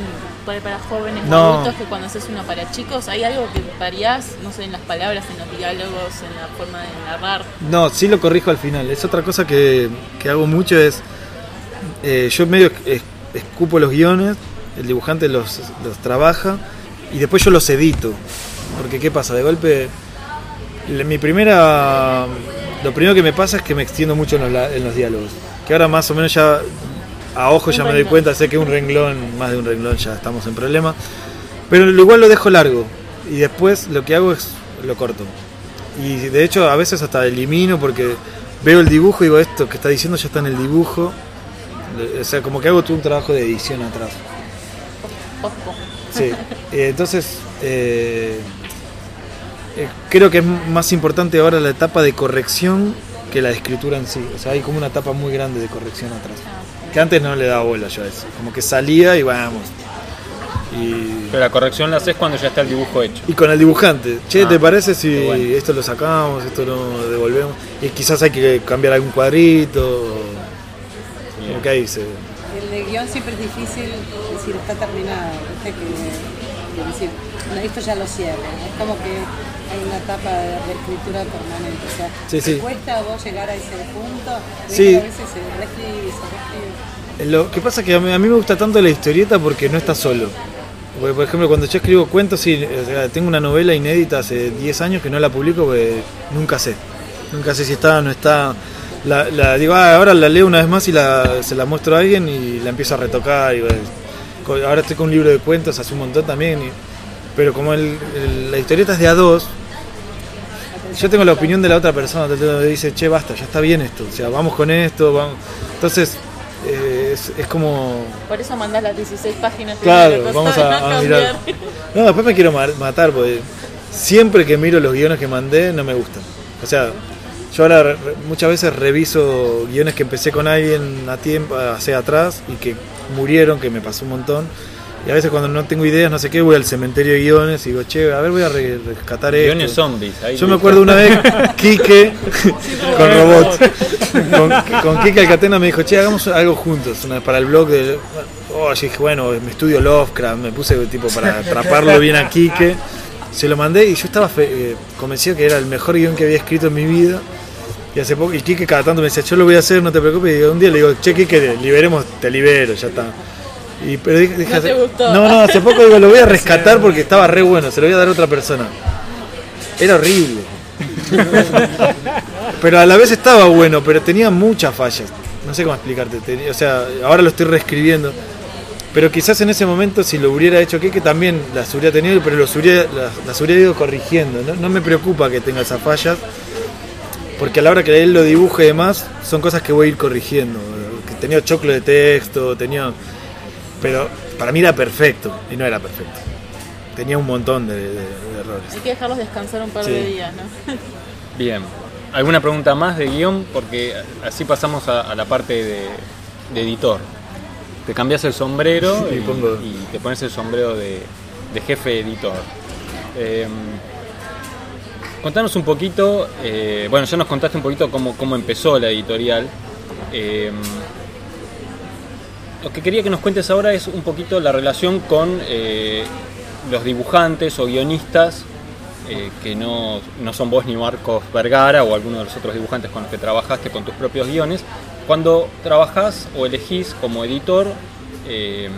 para, para jóvenes o adultos que cuando haces uno para chicos? ¿Hay algo que variás, no sé, en las palabras, en los diálogos, en la forma de narrar? No, sí lo corrijo al final. Es otra cosa que, que hago mucho es, eh, yo medio es- escupo los guiones, el dibujante los, los trabaja y después yo los edito. Porque ¿qué pasa? De golpe, mi primera, lo primero que me pasa es que me extiendo mucho en los, la- en los diálogos. Que ahora más o menos ya a ojo ya me doy cuenta, sé que un renglón, más de un renglón ya estamos en problema. Pero igual lo dejo largo y después lo que hago es lo corto. Y de hecho a veces hasta elimino porque veo el dibujo y digo esto que está diciendo ya está en el dibujo. O sea, como que hago todo un trabajo de edición atrás. Sí, eh, entonces eh, eh, creo que es más importante ahora la etapa de corrección que la de escritura en sí. O sea, hay como una etapa muy grande de corrección atrás. Que antes no le daba bola yo a eso. Como que salía y vamos. Y, Pero la corrección la haces cuando ya está el dibujo hecho. y con el dibujante, che, Ah, ¿te parece si bueno. esto lo sacamos, esto lo devolvemos? Y quizás hay que cambiar algún cuadrito. Como que ahí se... El de guion siempre es difícil decir está terminado, ¿viste? Que, que decir, bueno, esto ya lo cierro. Es como que hay una etapa de reescritura permanente. O sea, Sí, ¿te sí. cuesta vos llegar a ese punto? Sí. A veces se reescribe, se reescribe. Lo que pasa es que a mí, a mí me gusta tanto la historieta porque no está solo. Porque, por ejemplo, cuando yo escribo cuentos, sí, o sea, tengo una novela inédita hace 10 años que no la publico porque nunca sé. Nunca sé si está o no está. La, la- digo, ah, ahora la leo una vez más y la, se la muestro a alguien y la empiezo a retocar. y, bueno, ahora estoy con un libro de cuentos hace un montón también. y- pero como el- el- la historieta es de a dos, yo tengo la opinión de la otra persona. te- Dice, che, basta, ya está bien esto. O sea, vamos con esto. Vamos. Entonces, eh, es, es como. Por eso mandás las 16 páginas. Claro, vamos a, no a mirar. No, después me quiero ma- matar porque siempre que miro los guiones que mandé no me gustan. O sea, yo ahora re- muchas veces reviso guiones que empecé con alguien a tiempo, hacia atrás y que murieron, que me pasó un montón. Y a veces cuando no tengo ideas, no sé qué, voy al cementerio de guiones y digo, che, a ver, voy a re- rescatar esto. Guiones zombies. ahí Yo me acuerdo una vez, Quique, con robots, con, con Quique Alcatena me dijo, che, hagamos algo juntos, una- para el blog de... Oh, yo dije, bueno, me estudio Lovecraft, me puse tipo para atraparlo bien a Quique, se lo mandé y yo estaba fe- eh, convencido que era el mejor guion que había escrito en mi vida. Y hace poco, y Quique cada tanto me decía, yo lo voy a hacer, no te preocupes. Y un día le digo, che, Quique, liberemos, te libero, ya está. Y, pero dije, dije, No te gustó. no, no, hace poco digo, lo voy a rescatar porque estaba re bueno, se lo voy a dar a otra persona. Era horrible. pero a la vez estaba bueno, pero tenía muchas fallas. No sé cómo explicarte. tenía- o sea, ahora lo estoy reescribiendo. Pero quizás en ese momento, si lo hubiera hecho que también las hubiera tenido, pero los hubiera, las, las hubiera ido corrigiendo. ¿no? no me preocupa que tenga esas fallas, porque a la hora que él lo dibuje y demás, son cosas que voy a ir corrigiendo. Que tenía choclo de texto, tenía. Pero para mí era perfecto, y no era perfecto. Tenía un montón de, de- de errores. Hay que dejarlos descansar un par Sí. de días, ¿no? Bien. ¿Alguna pregunta más de guion? Porque así pasamos a, a la parte de, de editor. Te cambias el sombrero Sí, y, pongo- y te pones el sombrero de, de jefe editor. Eh, contanos un poquito, eh, bueno, ya nos contaste un poquito cómo, cómo empezó la editorial. Eh, lo que quería que nos cuentes ahora es un poquito la relación con eh, los dibujantes o guionistas eh, que no, no son vos ni Marcos Vergara o alguno de los otros dibujantes con los que trabajaste con tus propios guiones, cuando trabajás o elegís como editor eh,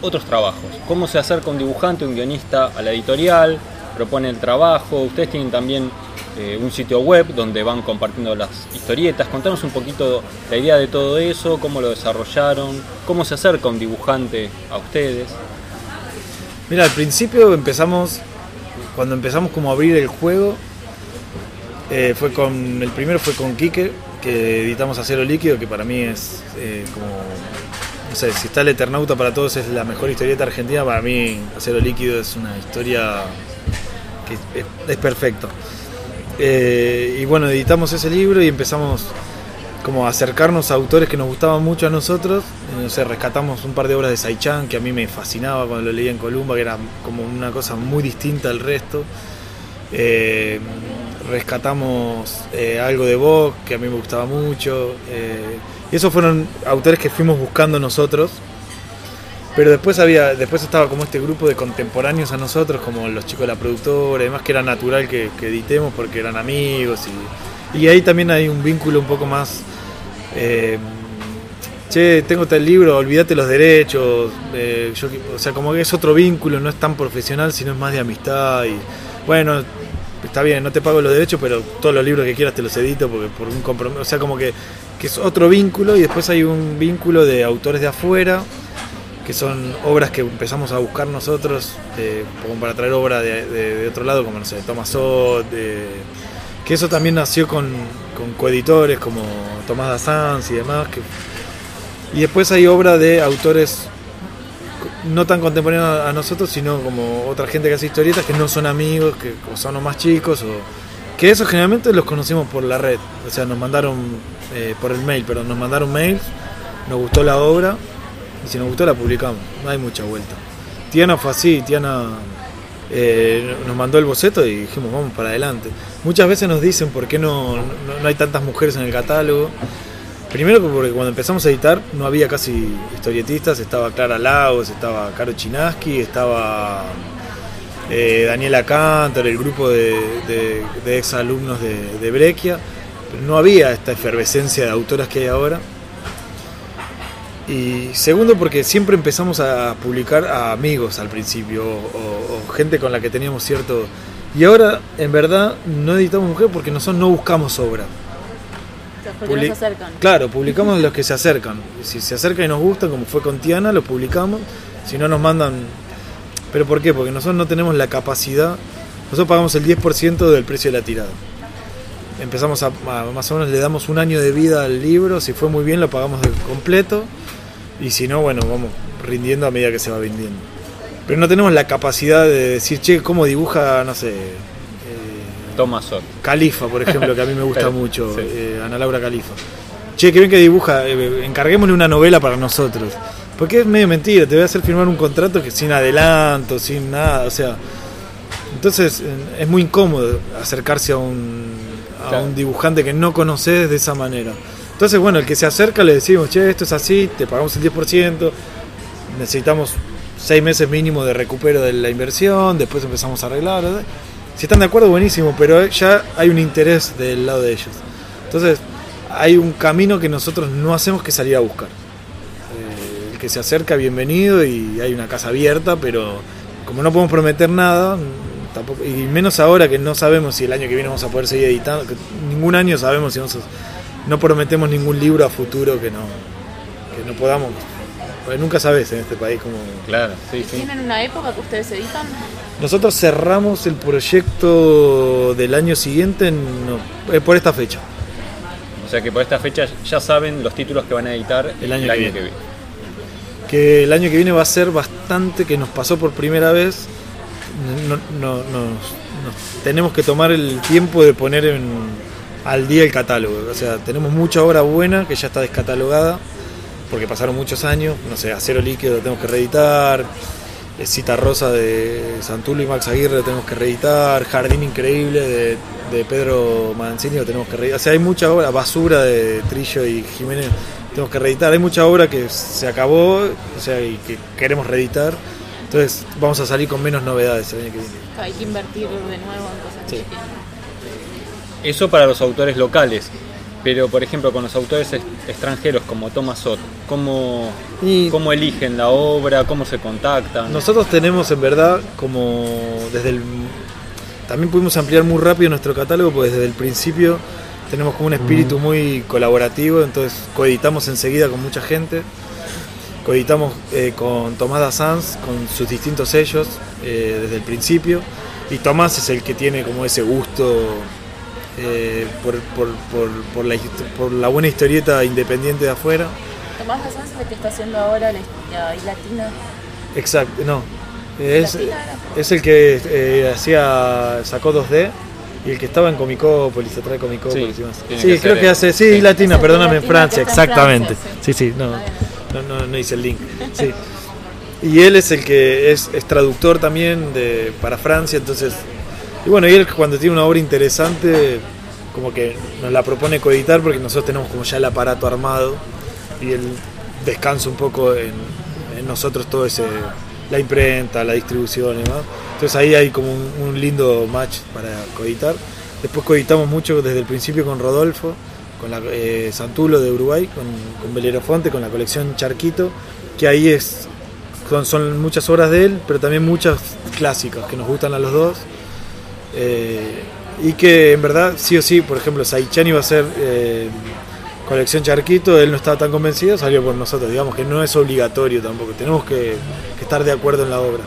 otros trabajos. ¿Cómo se acerca un dibujante, un guionista a la editorial? Propone el trabajo. Ustedes tienen también eh, un sitio web donde van compartiendo las historietas. Contanos un poquito la idea de todo eso, cómo lo desarrollaron, cómo se acerca un dibujante a ustedes. Mira, al principio empezamos, cuando empezamos como a abrir el juego, eh, fue con, el primero fue con Quique, que editamos Acero Líquido, que para mí es eh, como, no sé, si está el Eternauta para todos es la mejor historieta argentina, para mí Acero Líquido es una historia que es, perfecto. Eh, y bueno, editamos ese libro y empezamos como a acercarnos a autores que nos gustaban mucho a nosotros. Eh, No sé, rescatamos un par de obras de Saichan que a mí me fascinaba cuando lo leía en Columba, que era como una cosa muy distinta al resto. Eh, rescatamos eh, algo de Vogue, que a mí me gustaba mucho. eh, y esos fueron autores que fuimos buscando nosotros. Pero después había, después estaba como este grupo de contemporáneos a nosotros, como los chicos de la productora, además que era natural que, editemos porque eran amigos y, y ahí también hay un vínculo un poco más eh, che, tengo tal libro, olvídate los derechos, eh, o sea, como que es otro vínculo, no es tan profesional, sino es más de amistad y bueno, está bien, no te pago los derechos, pero todos los libros que quieras te los edito porque por un compromiso, o sea, como que, que es otro vínculo y después hay un vínculo de autores de afuera que son obras que empezamos a buscar nosotros, eh, como para traer obra de, de- otro lado, como no sé, Thomas Ott, de- que eso también nació con, con coeditores como Tomás Dassans y demás. Que, y después hay obra de autores no tan contemporáneos a nosotros, sino como otra gente que hace historietas que no son amigos, que o son los más chicos, o que eso generalmente los conocimos por la red, o sea, nos mandaron eh, por el mail, pero nos mandaron mails, nos gustó la obra y si nos gustó la publicamos, no hay mucha vuelta. Tiana fue así, Tiana eh, nos mandó el boceto y dijimos vamos para adelante. Muchas veces nos dicen por qué no, no, hay tantas mujeres en el catálogo. Primero porque cuando empezamos a editar no había casi historietistas, estaba Clara Lagos, estaba Caro Chinaski, estaba eh, Daniela Cantor, el grupo de, de, de ex alumnos de, de no había esta efervescencia de autoras que hay ahora. Y segundo porque siempre empezamos a publicar a amigos al principio o, gente con la que teníamos cierto... Y ahora en verdad no editamos mujer porque nosotros no buscamos obra. O sea, porque Publi- no se acercan. Claro, publicamos los que se acercan. Si se acercan y nos gustan, como fue con Tiana, lo publicamos. Si no, nos mandan. ¿Pero por qué? Porque nosotros no tenemos la capacidad. Nosotros pagamos el 10% del precio de la tirada. Empezamos a, a- Más o menos le damos un año de vida al libro. Si fue muy bien, lo pagamos de completo. Y si no, bueno, vamos rindiendo a medida que se va vendiendo. Pero no tenemos la capacidad de decir, che, ¿cómo dibuja, no sé, eh, Thomas Ott. Califa, por ejemplo, que a mí me gusta Pero, mucho, sí. eh, Ana Laura Califa. Che, que bien que dibuja, eh, encarguémosle una novela para nosotros. Porque es medio mentira, te voy a hacer firmar un contrato que sin adelanto, sin nada, o sea. Entonces eh, es muy incómodo acercarse a un, a un dibujante que no conoces de esa manera. Entonces, bueno, el que se acerca le decimos, che, esto es así, te pagamos el 10%, necesitamos seis meses mínimo de recupero de la inversión, después empezamos a arreglar. Si están de acuerdo, buenísimo, pero ya hay un interés del lado de ellos. Entonces, hay un camino que nosotros no hacemos que salir a buscar. Eh, el que se acerca, bienvenido, y hay una casa abierta, pero como no podemos prometer nada, tampoco, y menos ahora que no sabemos si el año que viene vamos a poder seguir editando, que ningún año sabemos si vamos a- no prometemos ningún libro a futuro que no, que no podamos. Porque nunca sabes en este país como... Claro, sí, sí. ¿Tienen una época que ustedes editan? Nosotros cerramos el proyecto del año siguiente en- no, eh, por esta fecha. O sea que por esta fecha ya saben los títulos que van a editar El año que viene. que viene. que el año que viene va a ser bastante que nos pasó por primera vez. No, no- nos, tenemos que tomar el tiempo de poner en- al día el catálogo. O sea, tenemos mucha obra buena que ya está descatalogada porque pasaron muchos años. No sé, Acero Líquido lo tenemos que reeditar. eh, Cita Rosa de Santulo y Max Aguirre lo tenemos que reeditar. Jardín Increíble de, de Pedro Mancini lo tenemos que reeditar. O sea, hay mucha obra. Basura de Trillo y Jiménez tenemos que reeditar. Hay mucha obra que se acabó o sea, y que queremos reeditar. Entonces vamos a salir con menos novedades el año que viene. Hay que invertir de nuevo en cosas Sí. Eso para los autores locales. Pero, por ejemplo, con los autores ex- extranjeros como Thomas Ott, ¿cómo, Y- ¿cómo eligen la obra? ¿Cómo se contactan? Nosotros tenemos en verdad como desde el también pudimos ampliar muy rápido nuestro catálogo porque desde el principio tenemos como un espíritu muy colaborativo, entonces coeditamos enseguida con mucha gente. Coeditamos eh, con Tomás Dassans, con sus distintos sellos eh, desde el principio. Y Tomás es el que tiene como ese gusto eh, por, por- por- por la, por la buena historieta independiente de afuera. Tomás es el que está haciendo ahora la, la latina. Exacto, no. Es, es el que eh, hacía sacó 2D y el que estaba en Comicópolis, atrás de Comicópolis Sí, y más. tiene Sí, que creo ser que hace, sí, Sí. Latina, perdóname, en Latina Francia, en exactamente. Francia, sí, sí, no, Ah, no, no, no hice el link. Sí. Y él es el que es, es traductor también de, para Francia, entonces. Y bueno, y él cuando tiene una obra interesante, como que nos la propone coeditar porque nosotros tenemos como ya el aparato armado y él descansa un poco en, en nosotros todo ese la imprenta, la distribución y demás. Entonces ahí hay como un, un lindo match para coeditar. Después coeditamos mucho desde el principio con Rodolfo, con la eh, Santulo de Uruguay, con, con Belerofonte, con la colección Charquito, que ahí es son, muchas obras de él, pero también muchas clásicas que nos gustan a los dos. Eh, y que en verdad, sí o sí, por ejemplo, Saichani va a ser eh, colección Charquito, él no estaba tan convencido, salió por nosotros. Digamos que no es obligatorio tampoco, tenemos que, que estar de acuerdo en la obra.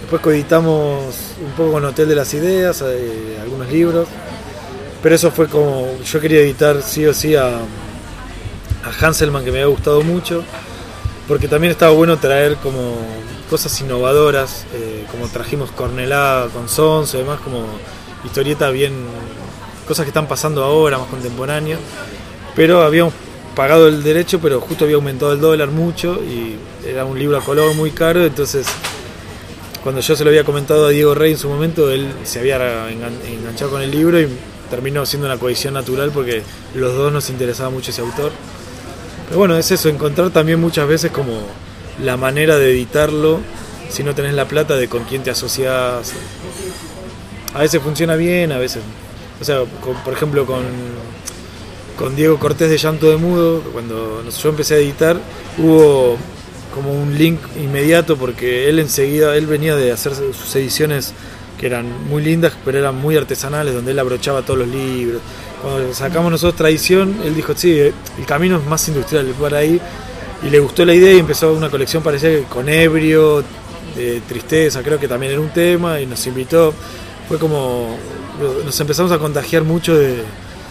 Después coeditamos un poco con Hotel de las Ideas, eh, algunos libros. Pero eso fue como. Yo quería editar sí o sí a, Hanselman, que me había gustado mucho. Porque también estaba bueno traer como cosas innovadoras, eh, como trajimos Cornelá con Sonso y demás, como historietas bien. cosas que están pasando ahora, más contemporáneas. Pero habíamos pagado el derecho, pero justo había aumentado el dólar mucho y era un libro a color muy caro, entonces cuando yo se lo había comentado a Diego Rey en su momento, él se había engan- enganchado con el libro y terminó siendo una cohesión natural porque los dos nos interesaba mucho ese autor. Pero bueno, es eso, encontrar también muchas veces como la manera de editarlo si no tenés la plata de con quién te asocias. A veces funciona bien, a veces. O sea, por ejemplo, con, con Diego Cortés de Llanto de Mudo, cuando yo empecé a editar, hubo como un link inmediato porque él enseguida, él venía de hacer sus ediciones que eran muy lindas, pero eran muy artesanales, donde él abrochaba todos los libros. Cuando sacamos nosotros Tradición, él dijo, sí, eh, el camino es más industrial, por ahí, y le gustó la idea y empezó una colección parecida con ebrio, tristeza, creo que también era un tema, y nos invitó. Fue como, nos empezamos a contagiar mucho de,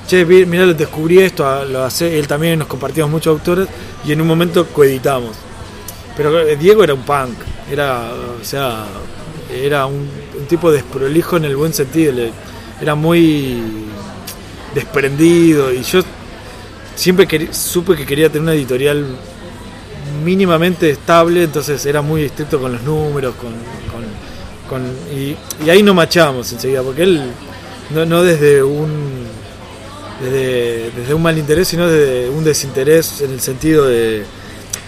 che, mirá, descubrí esto, ah, lo hace, él también, nos compartimos muchos autores, y en un momento coeditamos. Pero eh, Diego era un punk, era, o sea, era un, un tipo desprolijo en el buen sentido, era muy desprendido y yo siempre supe que quería tener una editorial mínimamente estable, entonces era muy estricto con los números, con, con- con- y, ahí no machamos enseguida, porque él no, no desde un desde, desde un mal interés, sino desde un desinterés en el sentido de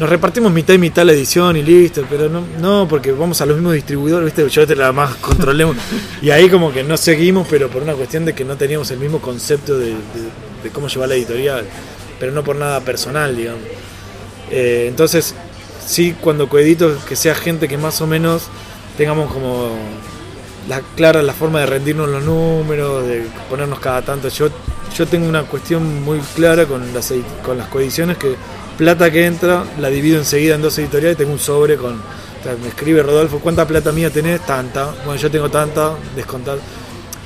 nos repartimos mitad y mitad la edición y listo, pero no, no porque vamos a los mismos distribuidores, ¿viste? yo te la más controlemos. Y ahí como que no seguimos, pero por una cuestión de que no teníamos el mismo concepto de, de- de cómo llevar la editorial, pero no por nada personal, digamos. Eh, entonces, sí, cuando coedito, que sea gente que más o menos tengamos como la clara la forma de rendirnos los números, de ponernos cada tanto. Yo, yo tengo una cuestión muy clara con las, con las coediciones que plata que entra la divido enseguida en dos editoriales y tengo un sobre con... o sea, me escribe Rodolfo, ¿cuánta plata mía tenés? Tanta. Bueno, yo tengo tanta, descontar.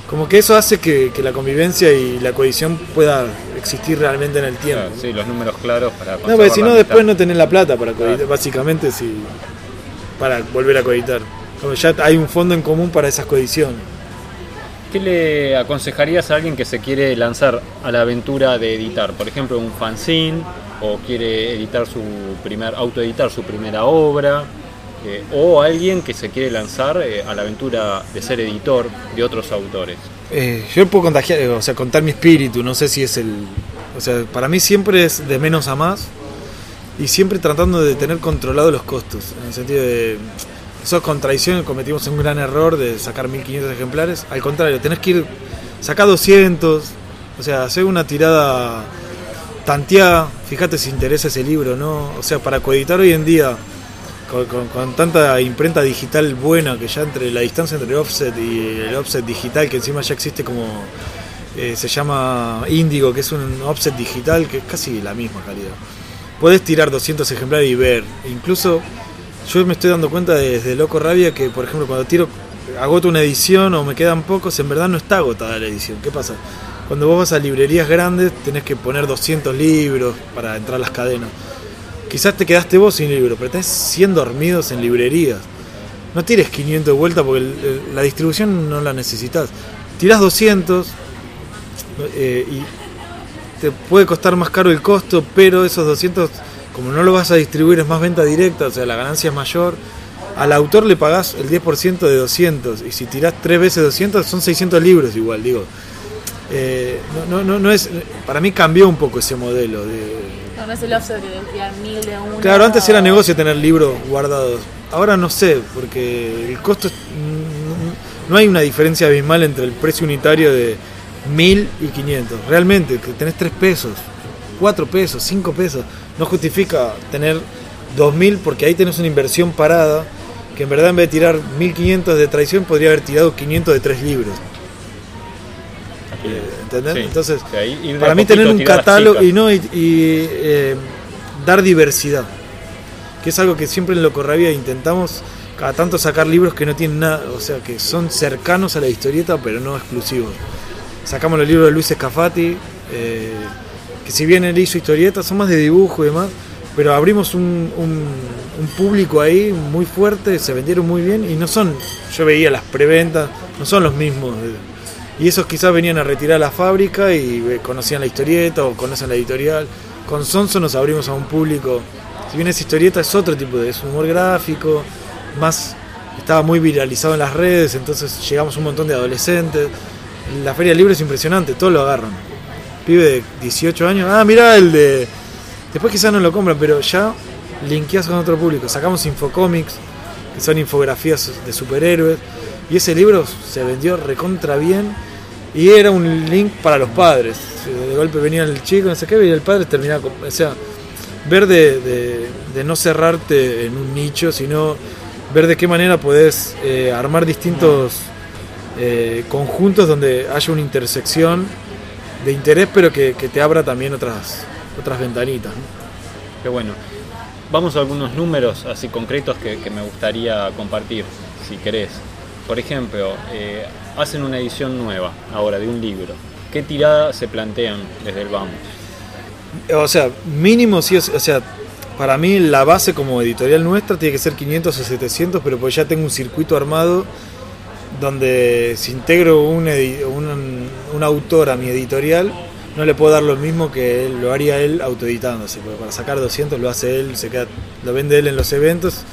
Como que eso hace que, que la convivencia y la coedición pueda existir realmente en el tiempo. Claro, sí, los números claros para No, porque si no después no tenés la plata para coeditar, Claro. básicamente si para volver a coeditar. Como ya hay un fondo en común para esas coediciones. ¿Qué le aconsejarías a alguien que se quiere lanzar a la aventura de editar? Por ejemplo, un fanzine o quiere editar su primer, autoeditar su primera obra, eh, o alguien que se quiere lanzar eh, a la aventura de ser editor de otros autores. Eh, yo puedo contagiar, o sea, contar mi espíritu, no sé si es el... O sea, para mí siempre es de menos a más y siempre tratando de tener controlado los costos, en el sentido de... Eso es contradicción, cometimos un gran error de sacar 1500 ejemplares, al contrario, tenés que ir, sacar 200, o sea, hacer una tirada tanteada, fíjate si interesa ese libro, ¿no? O sea, para coeditar hoy en día, con tanta imprenta digital buena que ya entre la distancia entre el offset y el offset digital que encima ya existe como eh, se llama Índigo que es un offset digital que es casi la misma calidad podés tirar 200 ejemplares y ver incluso yo me estoy dando cuenta desde Loco Rabia que por ejemplo cuando tiro agoto una edición o me quedan pocos en verdad no está agotada la edición ¿qué pasa? Cuando vos vas a librerías grandes tenés que poner 200 libros para entrar a las cadenas Quizás te quedaste vos sin libro, pero tenés 100 dormidos en librerías. No tires 500 de vuelta porque la distribución no la necesitas. Tirás 200 eh, y te puede costar más caro el costo, pero esos 200, como no lo vas a distribuir, es más venta directa, o sea, la ganancia es mayor. Al autor le pagás el 10% de 200 y si tirás 3 veces 200 son 600 libros igual, digo. Eh, no, no, no, no es, para mí cambió un poco ese modelo de, No, no es el offset que tirar mil de uno. Claro, antes era negocio tener libros guardados. Ahora no sé, porque el costo no hay una diferencia abismal entre el precio unitario de 1000 y 500. Realmente, que tenés 3 pesos, 4 pesos, 5 pesos, no justifica tener 2000 porque ahí tenés una inversión parada que en verdad en vez de tirar 1500 de traición podría haber tirado 500 de 3 libros. ¿Entendés? Sí. Entonces, O sea, para mí tener un catálogo y no y, y, eh, dar diversidad, que es algo que siempre en Locorrabia intentamos cada tanto sacar libros que no tienen nada, o sea, que son cercanos a la historieta pero no exclusivos. Sacamos los libros de Luis Escafati, eh, que si bien él hizo historietas, son más de dibujo y demás, pero abrimos un, un- un público ahí muy fuerte, se vendieron muy bien y no son, yo veía las preventas, no son los mismos. de- y esos quizás venían a retirar la fábrica y eh, conocían la historieta o conocen la editorial. Con Sonso nos abrimos a un público, si bien esa historieta es otro tipo de, es humor gráfico, más estaba muy viralizado en las redes, entonces llegamos un montón de adolescentes. La feria libre es impresionante, todos lo agarran. Pibe de 18 años, ah, mirá el de... Después quizás no lo compran, pero ya linkeás con otro público. Sacamos Infocomics, que son infografías de superhéroes, y ese libro se vendió recontra bien, y era un link para los padres. De golpe venía el chico, no sé qué, y el padre terminaba con... O sea, ver de, de- no cerrarte en un nicho, sino ver de qué manera podés eh, armar distintos eh, conjuntos donde haya una intersección de interés, pero que, que te abra también otras, otras ventanitas. ¿no? Qué bueno. Vamos a algunos números así concretos que, que me gustaría compartir, si querés. Por ejemplo, eh, hacen una edición nueva ahora de un libro. ¿Qué tirada se plantean desde el Vamos? O sea, mínimo sí, es- o sea, para mí la base como editorial nuestra tiene que ser 500 o 700, pero pues ya tengo un circuito armado donde si integro un, un, autor a mi editorial, no le puedo dar lo mismo que lo haría él autoeditándose, porque para sacar 200 lo hace él, se queda, lo vende él en los eventos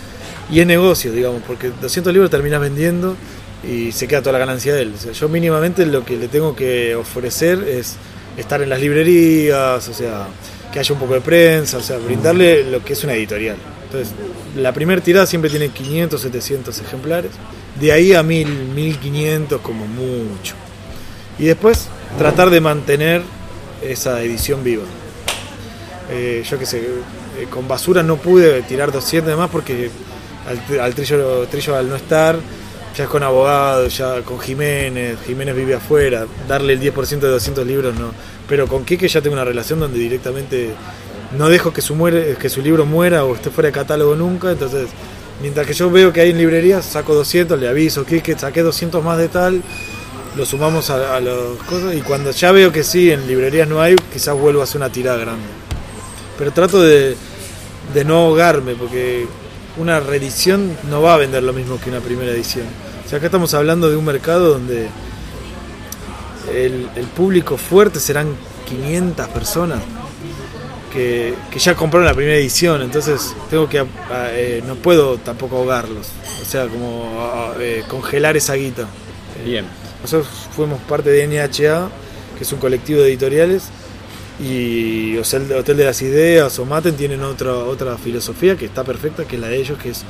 y es negocio, digamos, porque 200 libros terminas vendiendo y se queda toda la ganancia de él. Yo mínimamente lo que le tengo que ofrecer es estar en las librerías, o sea, que haya un poco de prensa, o sea, brindarle lo que es una editorial. Entonces, la primera tirada siempre tiene 500, 700 ejemplares, de ahí a 1000, 1500 como mucho. Y después tratar de mantener esa edición viva. Eh, yo qué sé, eh, con basura no pude tirar 200 más porque al, al trillo, trillo al no estar, ya es con abogado, ya con Jiménez, Jiménez vive afuera, darle el 10% de 200 libros no. Pero con Quique ya tengo una relación donde directamente no dejo que su, muere, que su libro muera o esté fuera de catálogo nunca, entonces mientras que yo veo que hay en librerías, saco 200, le aviso, Quique, saqué 200 más de tal, lo sumamos a, a las cosas y cuando ya veo que sí, en librerías no hay, quizás vuelvo a hacer una tirada grande. Pero trato de, de no ahogarme porque una reedición no va a vender lo mismo que una primera edición. O sea, acá estamos hablando de un mercado donde el, el público fuerte serán 500 personas que, que ya compraron la primera edición, entonces tengo que a- a- eh, no puedo tampoco ahogarlos, o sea, como a- a- eh, congelar esa guita. Bien. Nosotros fuimos parte de NHA, que es un colectivo de editoriales, y o Hotel de las Ideas o Maten tienen otra, otra filosofía que está perfecta, que es la de ellos, que es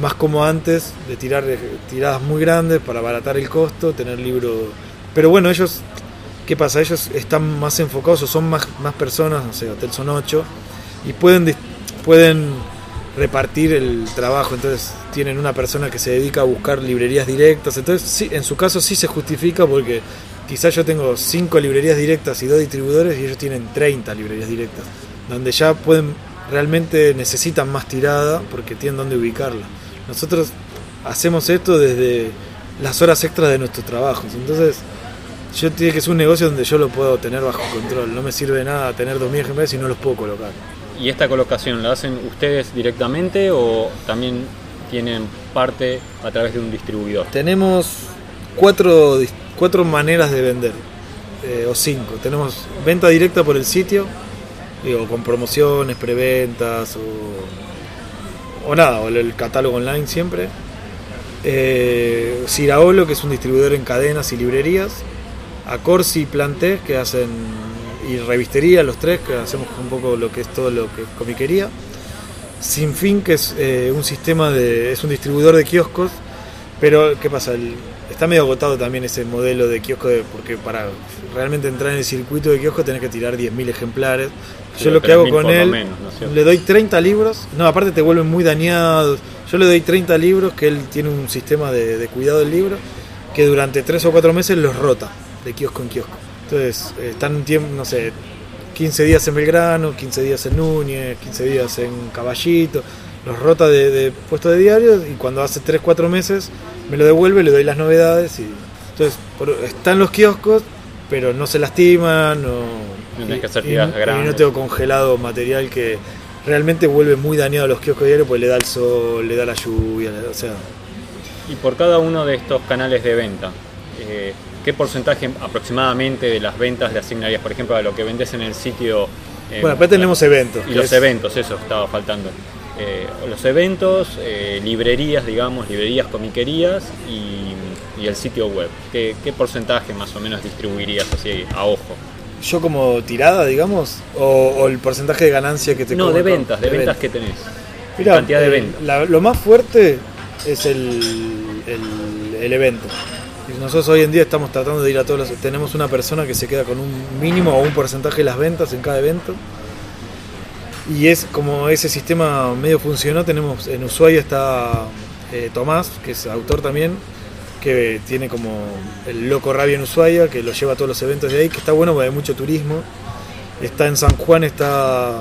más como antes, de tirar eh, tiradas muy grandes para abaratar el costo, tener libros... Pero bueno, ellos, ¿qué pasa? Ellos están más enfocados o son más, más personas, no sé, Hotel son ocho, y pueden, pueden repartir el trabajo, entonces tienen una persona que se dedica a buscar librerías directas, entonces sí, en su caso sí se justifica porque quizás yo tengo cinco librerías directas y dos distribuidores y ellos tienen 30 librerías directas, donde ya pueden, realmente necesitan más tirada porque tienen dónde ubicarla. Nosotros hacemos esto desde las horas extras de nuestros trabajos, entonces yo tiene que ser un negocio donde yo lo puedo tener bajo control, no me sirve de nada tener 2.000 ejemplares si no los puedo colocar. ¿Y esta colocación la hacen ustedes directamente o también tienen parte a través de un distribuidor? Tenemos cuatro, dis- cuatro maneras de vender, eh, o cinco. Tenemos venta directa por el sitio, digo, con promociones, preventas o, nada, o el catálogo online siempre. Eh, Ciraolo, que es un distribuidor en cadenas y librerías. Acorsi y Planté, que hacen. y Revistería, los tres, que hacemos un poco lo que es todo lo que es comiquería. Sin fin, que es eh, un sistema de. es un distribuidor de kioscos, pero ¿qué pasa? Está medio agotado también ese modelo de kiosco, de- porque para realmente entrar en el circuito de kiosco tenés que tirar 10.000 ejemplares. Yo lo que hago 3.000 con él, le doy 30 libros, no, aparte te vuelven muy dañados. Yo le doy 30 libros, que él tiene un sistema de, de cuidado del libro, que durante 3 o 4 meses los rota, de kiosco en kiosco. Entonces, eh, están un tiempo, no sé, 15 días en Belgrano, 15 días en Núñez, 15 días en Caballito, los rota de, de puesto de diario y cuando hace 3, 4 meses me lo devuelve, le doy las novedades y entonces por- están los kioscos, pero no se lastiman, no, No tenés que hacer y- y no tengo congelado material que realmente vuelve muy dañado a los kioscos diarios porque le da el sol, le da la lluvia, da- o sea, Y por cada uno de estos canales de venta, eh, ¿qué porcentaje aproximadamente de las ventas le asignarías, por ejemplo, a lo que vendes en el sitio? eh, bueno, después tenemos eventos. Y los es- eventos, eso estaba faltando. Eh, los eventos, eh, librerías, digamos, librerías, comiquerías y, y el sitio web. ¿Qué, qué porcentaje más o menos distribuirías así a ojo? Yo como tirada, digamos, o, o el porcentaje de ganancia que te No, de ventas, de ventas que tenés. Mirá, cantidad de eh, ventas. la- lo más fuerte es el, el- el evento. Nosotros hoy en día estamos tratando de ir a todos los... Tenemos una persona que se queda con un mínimo o un porcentaje de las ventas en cada evento. Y es como ese sistema medio funcionó, tenemos en Ushuaia está eh, Tomás, que es autor también, que tiene como el Loco Rabia en Ushuaia, que lo lleva a todos los eventos de ahí, que está bueno porque hay mucho turismo. Está en San Juan, está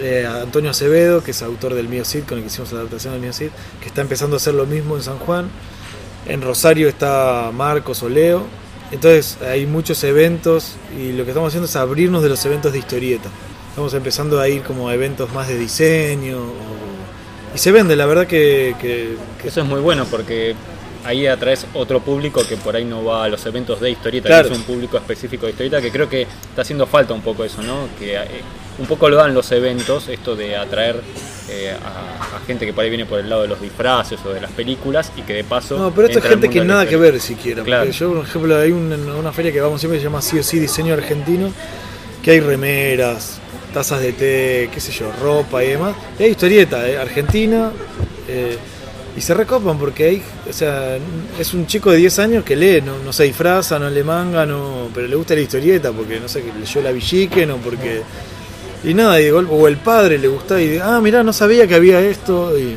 eh, Antonio Acevedo, que es autor del Mío Cid, con el que hicimos la adaptación del Mío Cid, que está empezando a hacer lo mismo en San Juan. En Rosario está Marcos Oleo. Entonces hay muchos eventos y lo que estamos haciendo es abrirnos de los eventos de historieta. Estamos empezando a ir como a eventos más de diseño. o- Y se vende, la verdad que, que- que Eso es muy bueno porque ahí atraes otro público que por ahí no va a los eventos de historieta, Claro. que es un público específico de historieta, que creo que está haciendo falta un poco eso, ¿no? Que eh, un poco lo dan los eventos, esto de atraer eh, a, a gente que por ahí viene por el lado de los disfraces o de las películas y que de paso... No, pero esto es entra al gente que nada que ver siquiera. Claro. Yo, por ejemplo, hay una, una feria que vamos siempre que se llama Sí o Sí Diseño Argentino, que hay remeras, tazas de té, qué sé yo, ropa y demás. Y hay historieta, ¿eh? Argentina. eh, y se recopan porque hay, o sea, es un chico de 10 años que lee, no, no se disfraza, no le manga, no, pero le gusta la historieta porque, no sé, que leyó la Villiquen o porque... Y nada, y o el padre le gusta y ah, mirá, no sabía que había esto. Y,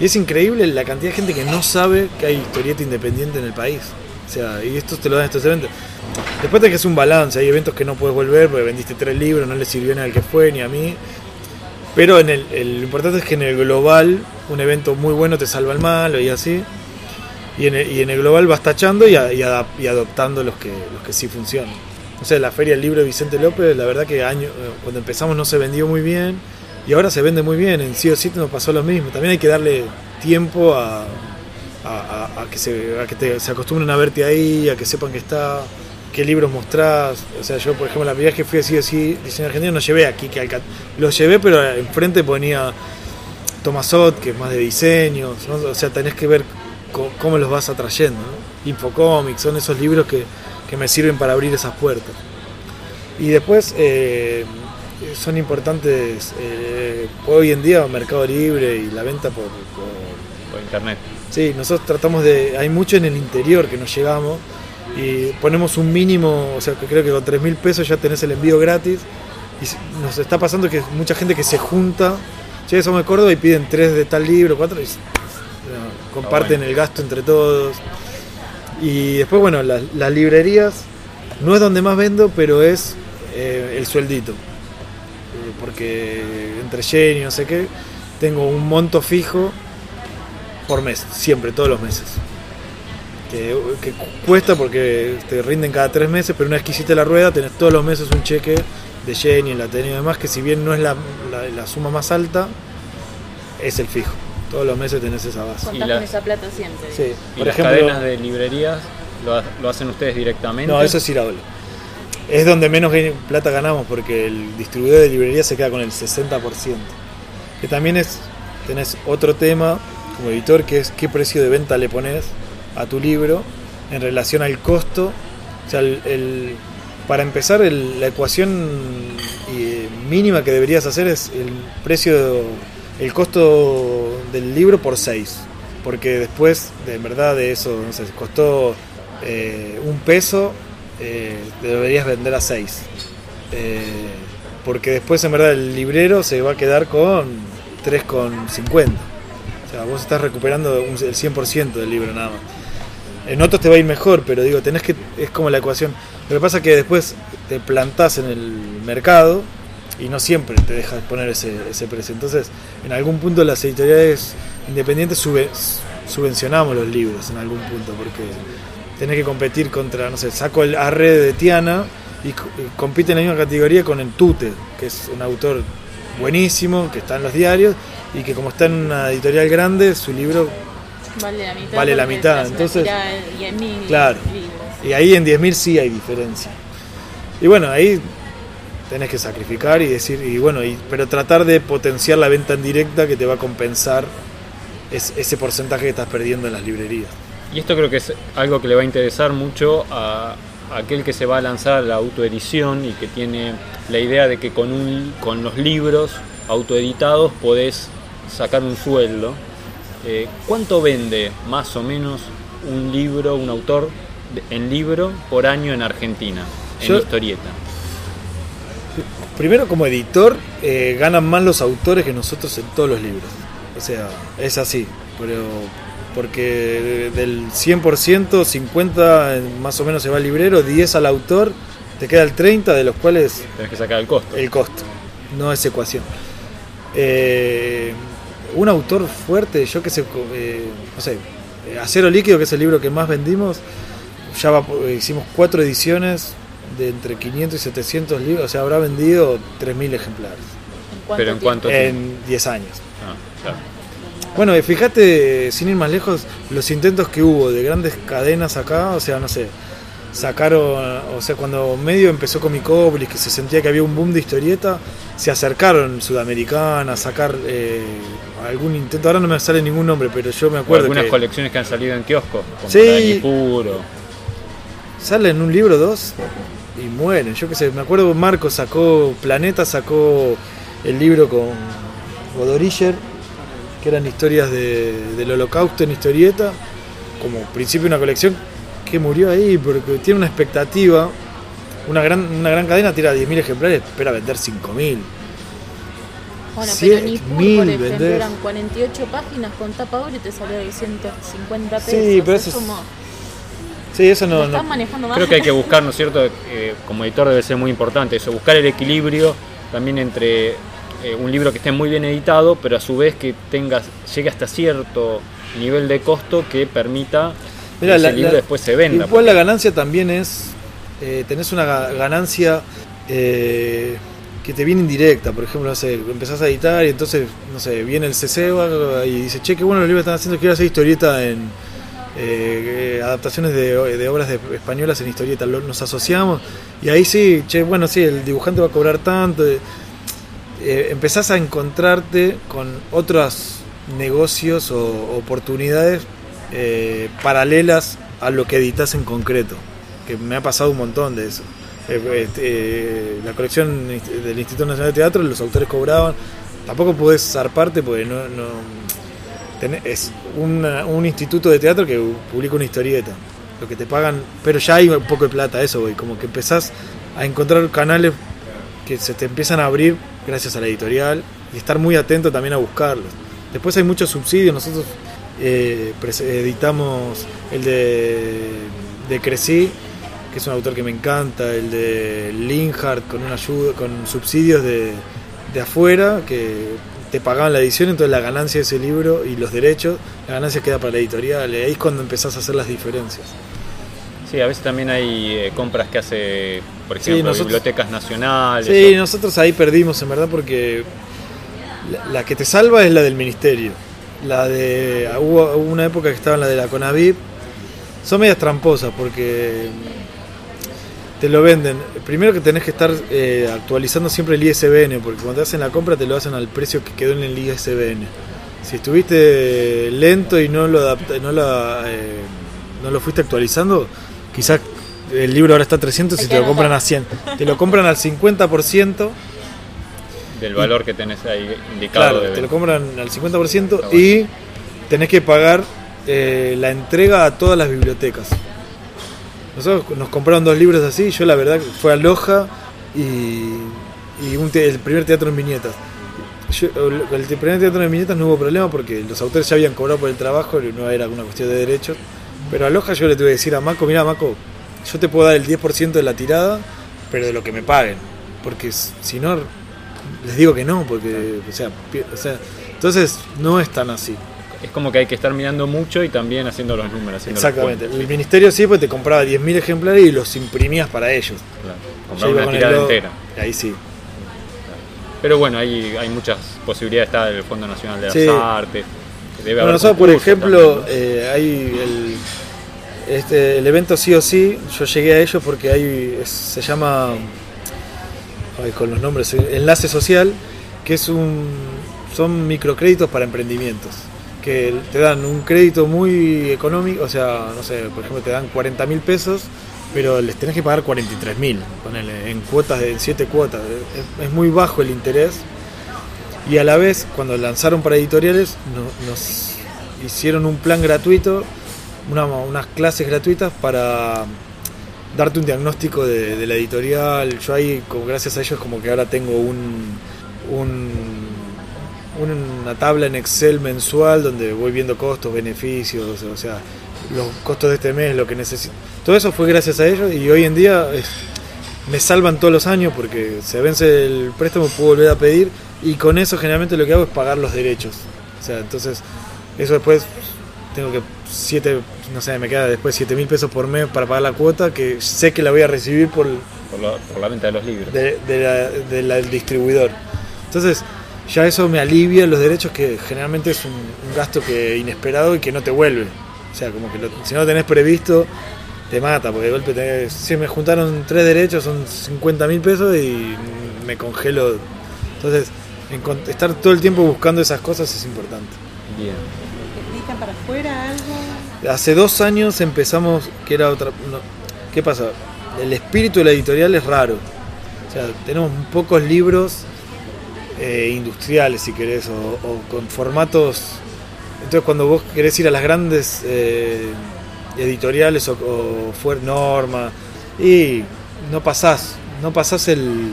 y es increíble la cantidad de gente que no sabe que hay historieta independiente en el país. O sea, y esto te lo dan estos eventos. Después tenés que hacer un balance, hay eventos que no puedes volver porque vendiste tres libros, no le sirvió ni al que fue ni a mí. Pero en el, lo importante es que en el global un evento muy bueno te salva el mal y así. Y en el, y en el global vas tachando y, adoptando los que, los que sí funcionan. O sea, la feria del libro de Vicente López, la verdad que año, eh, cuando empezamos no se vendió muy bien y ahora se vende muy bien. En sí o sí nos pasó lo mismo. También hay que darle tiempo a, que, se, que te- se acostumbren a verte ahí, a que sepan que está, qué libros mostrás. O sea, yo, por ejemplo, la primera vez que fui a sí o sí diseño argentino no llevé aquí que Alcat. Lo llevé, pero enfrente ponía Tomasot, que es más de diseño. ¿no? O sea, tenés que ver cómo los vas atrayendo. ¿no? Infocomics, son esos libros que, que me sirven para abrir esas puertas. Y después eh, son importantes eh, hoy en día Mercado Libre y la venta por, por- Por internet. Sí, nosotros tratamos de. Hay mucho en el interior que nos llegamos y ponemos un mínimo, o sea, que creo que con 3 mil pesos ya tenés el envío gratis. Y nos está pasando que mucha gente que se junta, che, somos de Córdoba y piden tres de tal libro, cuatro, y s- bueno, comparten bueno. el gasto entre todos. Y después, bueno, las, las librerías no es donde más vendo, pero es eh, el sueldito. Eh, porque entre Jenny y no sé qué, tengo un monto fijo por mes, siempre, todos los meses. Que, que cu- cuesta porque te rinden cada tres meses, pero una vez que hiciste la rueda tenés todos los meses un cheque de Jenny, el Ateneo y demás, que si bien no es la, la- la suma más alta, es el fijo. Todos los meses tenés esa base. Contás Y la- con esa plata siempre. Sí, ¿Y por las ejemplo, cadenas de librerías lo, ha- lo hacen ustedes directamente? no, eso es Iraola. Es donde menos plata ganamos porque el distribuidor de librería se queda con el 60%. Que también es, tenés otro tema como editor que es qué precio de venta le pones a tu libro en relación al costo. O sea, el, el- para empezar, el- la ecuación eh, mínima que deberías hacer es el precio, el costo del libro por 6. Porque después, de verdad, de eso, no sé, costó eh, un peso, eh, deberías vender a 6. porque después, en verdad, el librero se va a quedar con 3,50. O sea, vos estás recuperando el 100% del libro nada más. En otros te va a ir mejor, pero digo, tenés que. Es como la ecuación. Lo que pasa es que después te plantás en el mercado y no siempre te dejas poner ese, precio. Entonces, en algún punto las editoriales independientes sube- subvencionamos los libros, en algún punto, porque tenés que competir contra, no sé, saco el Arre de Tiana y compite en la misma categoría con el Tute, que es un autor buenísimo, que está en los diarios y que como está en una editorial grande, su libro Vale la mitad. Vale la mitad, entonces- tirada de 10.000 Claro. libros. Y ahí en 10.000 sí hay diferencia. Y bueno, ahí tenés que sacrificar y decir, y bueno, y, pero tratar de potenciar la venta en directa que te va a compensar es- ese porcentaje que estás perdiendo en las librerías. Y esto creo que es algo que le va a interesar mucho a a aquel que se va a lanzar a la autoedición y que tiene la idea de que con, un, con los libros autoeditados podés sacar un sueldo. Eh, ¿Cuánto vende más o menos un libro, un autor en libro por año en Argentina, en Yo- historieta? Primero, como editor, eh, ganan más los autores que nosotros en todos los libros. O sea, es así. Pero porque del 100%, 50 en- más o menos se va al librero, 10 al autor, te queda el 30, de los cuales Tenés que sacar el costo. el costo, no es ecuación. Eh, un autor fuerte, yo que sé, eh, no sé, eh, Acero Líquido, que es el libro que más vendimos, ya va por- hicimos cuatro ediciones de entre 500 y 700 libros, o sea, habrá vendido 3.000 ejemplares ¿En cuánto Pero en cuánto tiempo. en 10 años. Ah, claro. Bueno, fíjate, sin ir más lejos, los intentos que hubo de grandes cadenas acá, o sea, no sé, sacaron, o sea, cuando medio empezó Comicópolis, que se sentía que había un boom de historieta, se acercaron Sudamericana a sacar eh, algún intento, ahora no me sale ningún nombre, pero yo me O acuerdo algunas que colecciones que han salido en kioscos, como Sí. Puro. salen un libro dos y mueren, yo qué sé, me acuerdo Marco sacó, Planeta sacó el libro con Godorischer, que eran historias de- del holocausto en historieta, como principio de una colección que murió ahí porque tiene una expectativa. Una gran, una gran cadena tira 10.000 ejemplares, espera vender 5.000. Bueno, Cien pero Nippur, mil por ejemplo, vendés. eran 48 páginas con tapa dura y te salió de 150 pesos. Sí, pero es eso es- como. Sí, eso no. no- manejando. Creo que hay que buscar, ¿no es cierto? Eh, como editor debe ser muy importante eso, buscar el equilibrio también entre eh, un libro que esté muy bien editado, pero a su vez que tenga, llegue hasta cierto nivel de costo que permita Mira, ese la- libro la- después se venda. Igual la ganancia también es. eh, tenés una ga- ganancia eh, que te viene indirecta. Por ejemplo, no sé, empezás a editar y entonces, no sé, viene el CCEBA y dice, che, qué bueno los libros están haciendo, quiero hacer historieta en. eh, adaptaciones de, de obras de- españolas en historieta, nos asociamos y ahí sí, che, bueno, sí, el dibujante va a cobrar tanto. empezás a encontrarte con otros negocios o oportunidades eh, paralelas a lo que editas en concreto. Que me ha pasado un montón de eso. Eh, eh, la colección del Instituto Nacional de Teatro, los autores cobraban. Tampoco podés zarparte porque no, es un instituto de teatro que publica una historieta. Lo que te pagan, pero ya hay un poco de plata, eso. Como que empezás a encontrar canales que se te empiezan a abrir gracias a la editorial y estar muy atento también a buscarlos. Después hay muchos subsidios, nosotros eh, editamos el de, de Crecí, que es un autor que me encanta, el de Linhart con una ayuda, con subsidios de, de afuera que te pagaban la edición, entonces la ganancia de ese libro y los derechos, la ganancia queda para la editorial, y ahí es cuando empezás a hacer las diferencias. Sí, a veces también hay eh, compras que hace, por Sí, ejemplo, nosotros- bibliotecas nacionales. Sí, o- nosotros ahí perdimos en verdad porque la, la que te salva es la del ministerio. La de hubo, una época que estaba en la de la Conavip. Son medias tramposas porque te lo venden. Primero que tenés que estar eh, actualizando siempre el ISBN porque cuando te hacen la compra te lo hacen al precio que quedó en el ISBN. Si estuviste lento y no lo adapta, no la, eh, no lo fuiste actualizando, quizás el libro ahora está a 300 y te lo compran a 100. Te lo compran al 50%, del valor que tenés ahí indicado. claro, te lo compran al 50% Está bueno. y tenés que pagar eh, la entrega a todas las bibliotecas. Nosotros nos compraron dos libros así, yo la verdad fue a Loja y, y un te- el primer teatro en viñetas. Yo- el primer teatro en viñetas no hubo problema porque los autores ya habían cobrado por el trabajo, no era una cuestión de derechos. Pero a Loja yo le tuve que decir a Maco, mira Maco, yo te puedo dar el 10% de la tirada, pero de lo que me paguen. Porque si no, les digo que no, porque, o sea, o sea, entonces no es tan así. Es como que hay que estar mirando mucho y también haciendo los números. Haciendo las Exactamente. El ministerio sí, pues te compraba 10.000 ejemplares y los imprimías para ellos. Claro, iba una tirada logo- entera. Ahí sí. Pero bueno, hay, hay muchas posibilidades. Está el Fondo Nacional de las Sí. Artes. que Debe Bueno, nosotros, por ejemplo, eh, hay el, este, el evento sí o sí, yo llegué a ello porque hay, es- se llama, con los nombres, eh, Enlace Social, que es un, son microcréditos para emprendimientos, que te dan un crédito muy económico, o sea, no sé, por ejemplo, te dan 40 mil pesos, pero les tenés que pagar 43 mil, en cuotas de 7 cuotas, es- muy bajo el interés. Y a la vez, cuando lanzaron para editoriales, no- nos hicieron un plan gratuito, una- unas clases gratuitas para darte un diagnóstico de, la editorial. Yo ahí, como, gracias a ellos, como que ahora tengo un, un- una tabla en Excel mensual donde voy viendo costos, beneficios, o sea, los costos de este mes, lo que necesito. Todo eso fue gracias a ellos y hoy en día es- me salvan todos los años porque se vence el préstamo, puedo volver a pedir y con eso generalmente lo que hago es pagar los derechos. O sea, entonces eso después tengo que siete, no sé, me queda después 7 mil pesos por mes para pagar la cuota que sé que la voy a recibir por, Por, la- por la venta de los libros. de, de la- de la- del distribuidor. Entonces, ya eso me alivia los derechos que generalmente es un, un gasto que inesperado y que no te vuelve. O sea, como que lo- si no lo tenés previsto, te mata, porque de golpe tenés, si me juntaron tres derechos, son 50 mil pesos y me congelo. Entonces, estar todo el tiempo buscando esas cosas es importante. Bien. ¿Editan para afuera algo? Hace dos años empezamos, que era otra... ¿Qué pasa? El espíritu de la editorial es raro. O sea, tenemos pocos libros eh, industriales, si querés, o, con formatos... Entonces cuando vos querés ir a las grandes eh, editoriales o, o Norma, y no pasás, no pasás el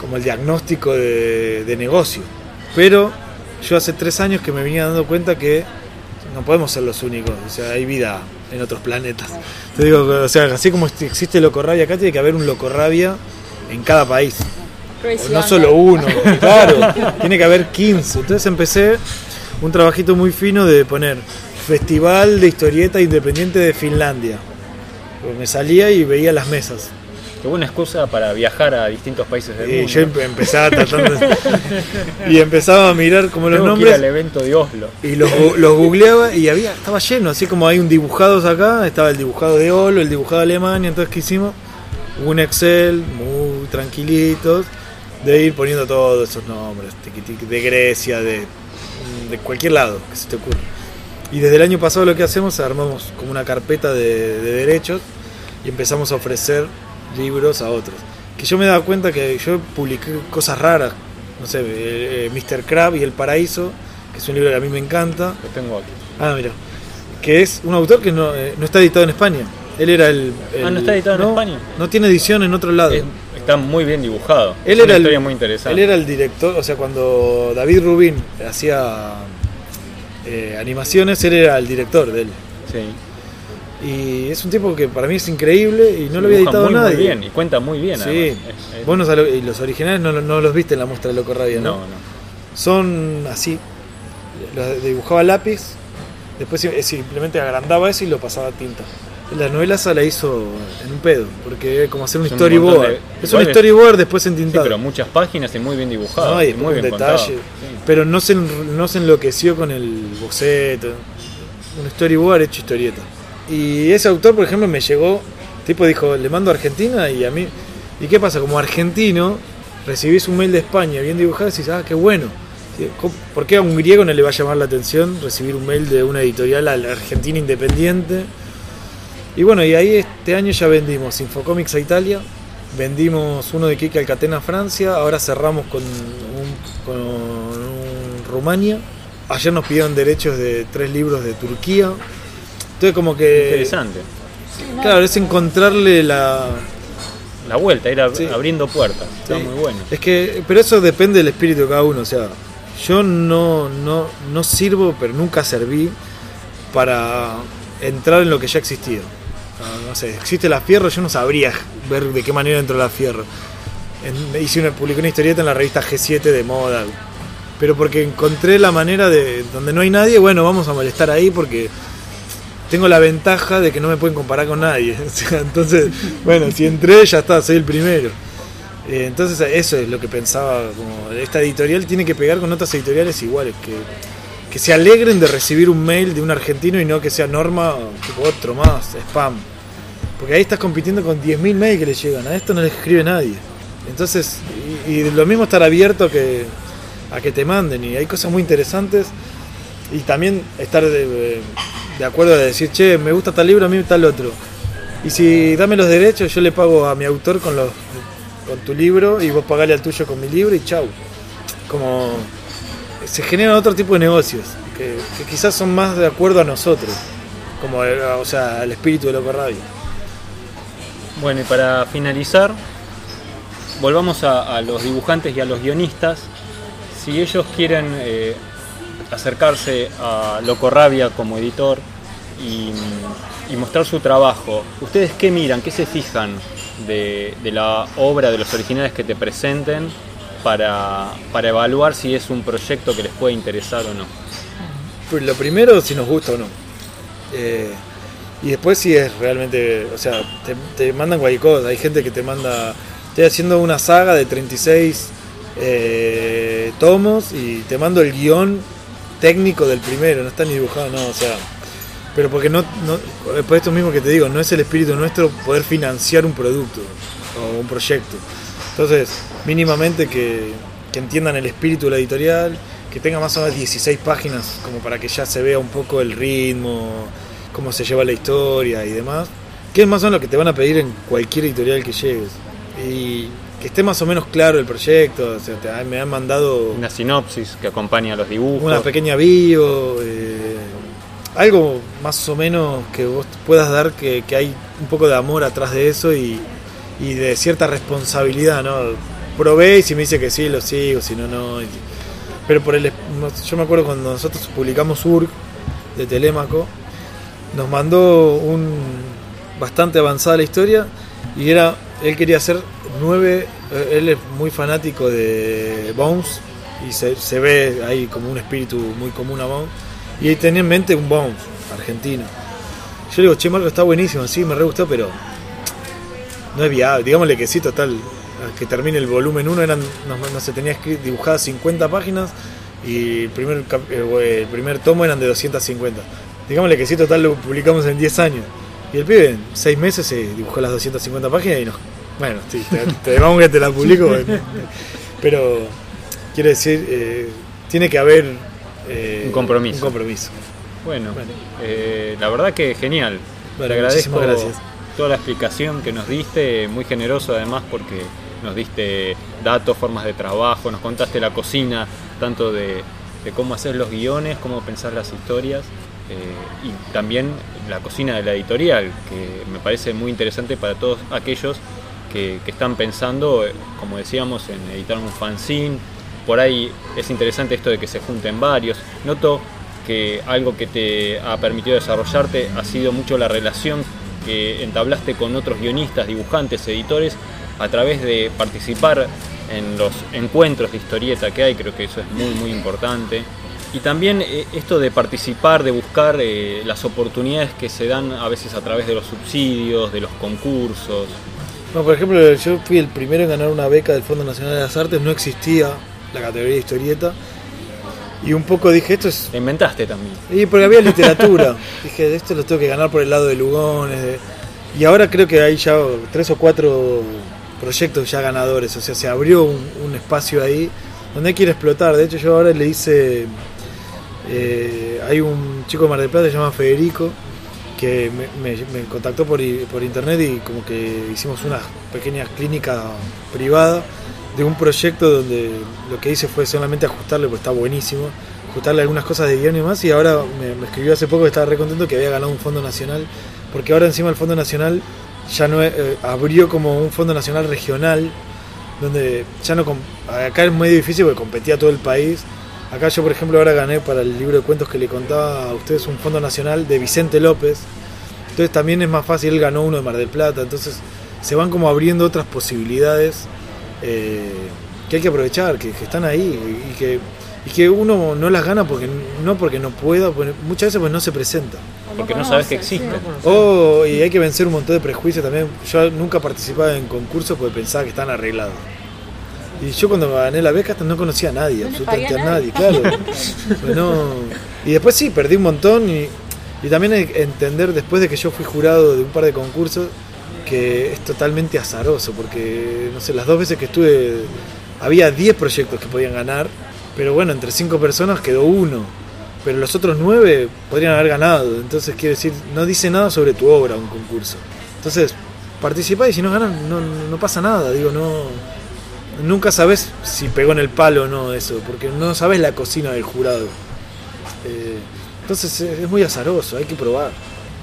como el diagnóstico de, de negocio. Pero yo hace tres años que me venía dando cuenta que no podemos ser los únicos, o sea, hay vida en otros planetas. Te digo, o sea, así como existe Locorrabia acá, tiene que haber un Locorrabia en cada país. Crazy No solo uno, claro, tiene que haber 15. Entonces empecé un trabajito muy fino de poner Festival de Historieta Independiente de Finlandia. Pues me salía y veía las mesas. Qué buena excusa para viajar a distintos países del Y mundo. yo empe- empezaba tratando de- y empezaba a mirar como los Tengo que ir al nombres evento de Oslo. y los, los googleaba y había estaba lleno, así como hay un dibujados acá, estaba el dibujado de Olo, el dibujado de Alemania, entonces ¿qué hicimos? Un Excel muy tranquilitos de ir poniendo todos esos nombres, de Grecia, de, de cualquier lado que se te ocurra. Y desde el año pasado lo que hacemos, armamos como una carpeta de, de derechos y empezamos a ofrecer libros a otros. Que yo me daba cuenta que yo publiqué cosas raras, no sé, eh, eh, Mr. Crab y El Paraíso, que es un libro que a mí me encanta. Lo tengo aquí. Ah, mira. Que es un autor que no, eh, no está editado en España. Él era el. Ah, ¿no está editado en España? No tiene edición en otro lado. Es- está muy bien dibujado. Él es una era, el, muy interesante. él era el director, o sea, cuando David Rubin hacía eh, animaciones, él era el director de él. Sí. Y es un tipo que para mí es increíble y no lo había editado muy, nadie. Muy bien, y cuenta muy bien. Sí. Es- es- Vos no sabés- y los originales no, no los viste en la muestra de Loco Radio, ¿no? no, no. Son así. Los dibujaba lápiz, después sim- simplemente agrandaba eso y lo pasaba a tinta. La novela esa la hizo en un pedo, porque es como hacer un Es un storyboard. de- es un storyboard después en Sí, pero muchas páginas y muy bien dibujado. No, y muy bien detalle. Sí. Pero no se, no se enloqueció con el boceto. Un storyboard hecho historieta. Y ese autor, por ejemplo, me llegó. Tipo dijo, le mando a Argentina y a mí. ¿Y qué pasa? Como argentino, recibís un mail de España bien dibujado y decís, ah, qué bueno. ¿Cómo- ¿Por qué a un griego no le va a llamar la atención recibir un mail de una editorial al Argentina independiente? Y bueno, y ahí este año ya vendimos Infocomics a Italia, vendimos uno de Kike Alcatena a Francia, ahora cerramos con un, con un Rumania. Ayer nos pidieron derechos de tres libros de Turquía. Entonces como que... Interesante. Claro, es encontrarle la... La vuelta, ir Sí. abriendo puertas. Está Sí. muy bueno. Es que, pero eso depende del espíritu de cada uno. O sea, yo no, no, no sirvo, pero nunca serví para entrar en lo que ya existía. No, no sé, existe la Fierro, yo no sabría ver de qué manera entró la Fierro. En- hice una, publiqué una historieta en la revista G7 de moda. Pero porque encontré la manera de donde no hay nadie, bueno, vamos a molestar ahí porque tengo la ventaja de que no me pueden comparar con nadie. Entonces, bueno, si entré ya está, soy el primero. Eh, entonces eso es lo que pensaba, como esta editorial tiene que pegar con otras editoriales iguales, que, que se alegren de recibir un mail de un argentino y no que sea norma o otro más, spam. Porque ahí estás compitiendo con 10.000 mails que le llegan, a esto no le escribe nadie. Entonces, y, lo mismo estar abierto que, a que te manden, y hay cosas muy interesantes, y también estar de, de acuerdo de decir, che, me gusta tal libro, a mí tal otro. Y si dame los derechos, yo le pago a mi autor con los con tu libro y vos pagale al tuyo con mi libro y chau. Como se generan otro tipo de negocios que, quizás son más de acuerdo a nosotros, como eh, o sea, al espíritu de Loco Radio. Bueno, y para finalizar, volvamos a, a los dibujantes y a los guionistas. Si ellos quieren eh, acercarse a Loco Rabia como editor y, mostrar su trabajo, ¿ustedes qué miran, qué se fijan de, la obra, de los originales que te presenten para, para evaluar si es un proyecto que les puede interesar o no? Pues lo primero, si nos gusta o no. Eh, y después si es realmente, o sea, te, te mandan cualquier cosa. Hay gente que te manda, estoy haciendo una saga de 36 eh, tomos y te mando el guion técnico del primero, no está ni dibujado, no, o sea, pero porque no, no por esto mismo que te digo, no es el espíritu nuestro poder financiar un producto o un proyecto. Entonces, mínimamente que, que entiendan el espíritu de la editorial, que tenga más o menos 16 páginas como para que ya se vea un poco el ritmo, cómo se lleva la historia y demás, que es más o menos lo que te van a pedir en cualquier editorial que llegues. Y que esté más o menos claro el proyecto, o sea, te- me han mandado Una sinopsis que acompaña a los dibujos. una pequeña bio, eh, algo más o menos que vos puedas dar que, que hay un poco de amor atrás de eso y, y de cierta responsabilidad, ¿no? Probé y si me dice que sí, lo sigo, si no, no. Pero por el, yo me acuerdo cuando nosotros publicamos URG de Telémaco, nos mandó un bastante avanzada la historia y era, él quería hacer nueve, eh, él es muy fanático de Bones y se, se ve ahí como un espíritu muy común a Bones y tenía en mente un Bones argentino. Yo le digo, che Marco, está buenísimo, sí, me re gustó, pero no es viable, digámosle que sí, total, que termine el volumen 1 eran, no, no se tenía dibujadas 50 páginas y el primer, eh, el primer tomo eran de 250. Digámosle que sí, total lo publicamos en 10 años. Y el pibe en 6 meses se dibujó las 250 páginas y nos... Bueno, sí, te, te vamos que te la publico. bueno. Pero quiero decir, eh, tiene que haber... eh, Un compromiso. Un compromiso. Bueno, Bueno. eh, la verdad que genial. Bueno, Te agradezco gracias. toda la explicación que nos diste, muy generoso además porque nos diste datos, formas de trabajo, nos contaste la cocina, tanto de, de cómo hacer los guiones, cómo pensar las historias eh, y también la cocina de la editorial, que me parece muy interesante para todos aquellos que, que están pensando, eh, como decíamos, en editar un fanzine. Por ahí es interesante esto de que se junten varios. Noto que algo que te ha permitido desarrollarte ha sido mucho la relación que entablaste con otros guionistas, dibujantes, editores, a través de participar en los encuentros de historieta que hay, creo que eso es muy muy importante. Y también eh, esto de participar, de buscar eh, las oportunidades que se dan a veces a través de los subsidios, de los concursos. No, por ejemplo, yo fui el primero en ganar una beca del Fondo Nacional de las Artes, no existía la categoría de historieta. Y un poco dije, esto es Te inventaste también. Y porque había literatura. Dije, esto lo tengo que ganar por el lado de Lugones. de- Y ahora creo que hay ya tres o cuatro proyectos ya ganadores. O sea, se abrió un, un espacio ahí donde hay que ir a explotar. De hecho, yo ahora le hice. eh, hay un chico de Mar del Plata que se llama Federico que me, me- contactó por, por internet y como que hicimos una pequeña clínica privada de un proyecto donde lo que hice fue solamente ajustarle, porque está buenísimo, ajustarle algunas cosas de guion y más, y ahora me, escribió hace poco que estaba re contento que había ganado un fondo nacional, porque ahora encima el fondo nacional ya no eh, abrió como un fondo nacional regional, donde ya no acá es muy difícil porque competía todo el país, Acá yo, por ejemplo, ahora gané para el libro de cuentos que le contaba a ustedes un fondo nacional de Vicente López. Entonces también es más fácil, él ganó uno de Mar del Plata. Entonces se van como abriendo otras posibilidades eh, que hay que aprovechar, que, que están ahí y que, y que uno no las gana porque no porque no pueda, porque muchas veces pues no se presenta. Porque no sabes que conoces, sí. existe. Oh, y hay que vencer un montón de prejuicios también. Yo nunca participaba en concursos porque pensaba que estaban arreglados. Y yo cuando gané la beca no conocía a nadie, No absolutamente a nadie, claro. Pues no- Y después sí, perdí un montón y, y también hay que entender después de que yo fui jurado de un par de concursos que es totalmente azaroso porque, no sé, las dos veces que estuve había 10 proyectos que podían ganar, pero bueno, entre 5 personas quedó uno. Pero los otros 9 podrían haber ganado. Entonces, quiere decir, no dice nada sobre tu obra un concurso. Entonces, participa y si no ganan, no, no pasa nada. Digo, no. Nunca sabes si pegó en el palo o no eso, porque no sabes la cocina del jurado. Eh, entonces, es es muy azaroso, hay que probar.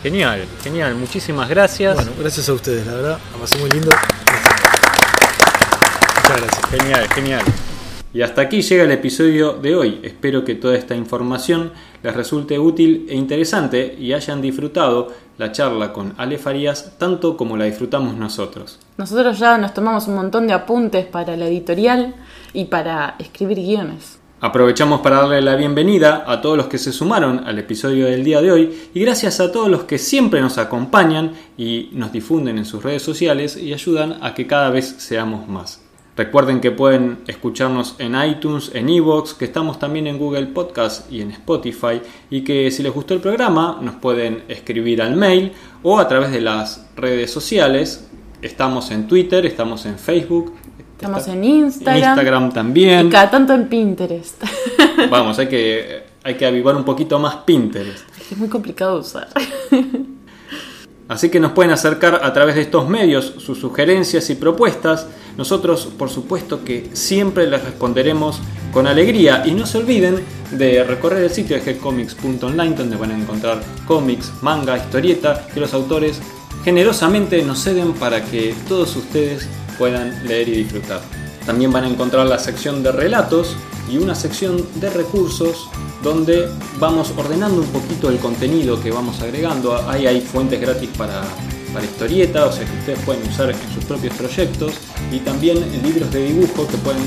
Genial, genial. Muchísimas gracias. Bueno, gracias a ustedes, la verdad. La pasé muy lindo. Muchas gracias. Genial, genial. Y hasta aquí llega el episodio de hoy. Espero que toda esta información les resulte útil e interesante y hayan disfrutado la charla con Ale Farías tanto como la disfrutamos nosotros. Nosotros ya nos tomamos un montón de apuntes para la editorial y para escribir guiones. Aprovechamos para darle la bienvenida a todos los que se sumaron al episodio del día de hoy y gracias a todos los que siempre nos acompañan y nos difunden en sus redes sociales y ayudan a que cada vez seamos más. Recuerden que pueden escucharnos en iTunes, en Evox, que estamos también en Google Podcast y en Spotify y que si les gustó el programa nos pueden escribir al mail o a través de las redes sociales. Estamos en Twitter, estamos en Facebook. Estamos está- en Instagram. Instagram también. Y cada tanto en Pinterest. Vamos, hay que, hay que avivar un poquito más Pinterest. es muy complicado de usar. Así que nos pueden acercar a través de estos medios sus sugerencias y propuestas. Nosotros, por supuesto, que siempre les responderemos con alegría. Y no se olviden de recorrer el sitio de gcomics.online donde van a encontrar cómics, manga, historieta que los autores generosamente nos ceden para que todos ustedes puedan leer y disfrutar. También van a encontrar la sección de relatos y una sección de recursos donde vamos ordenando un poquito el contenido que vamos agregando. Ahí hay fuentes gratis para, para historieta, o sea que ustedes pueden usar en sus propios proyectos y también libros de dibujo que pueden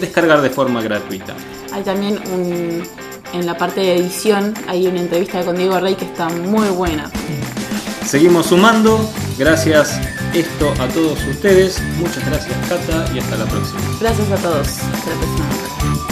descargar de forma gratuita. Hay también un, en la parte de edición, hay una entrevista con Diego Rey que está muy buena. Seguimos sumando, gracias esto a todos ustedes, muchas gracias Cata y hasta la próxima. Gracias a todos. Hasta la próxima.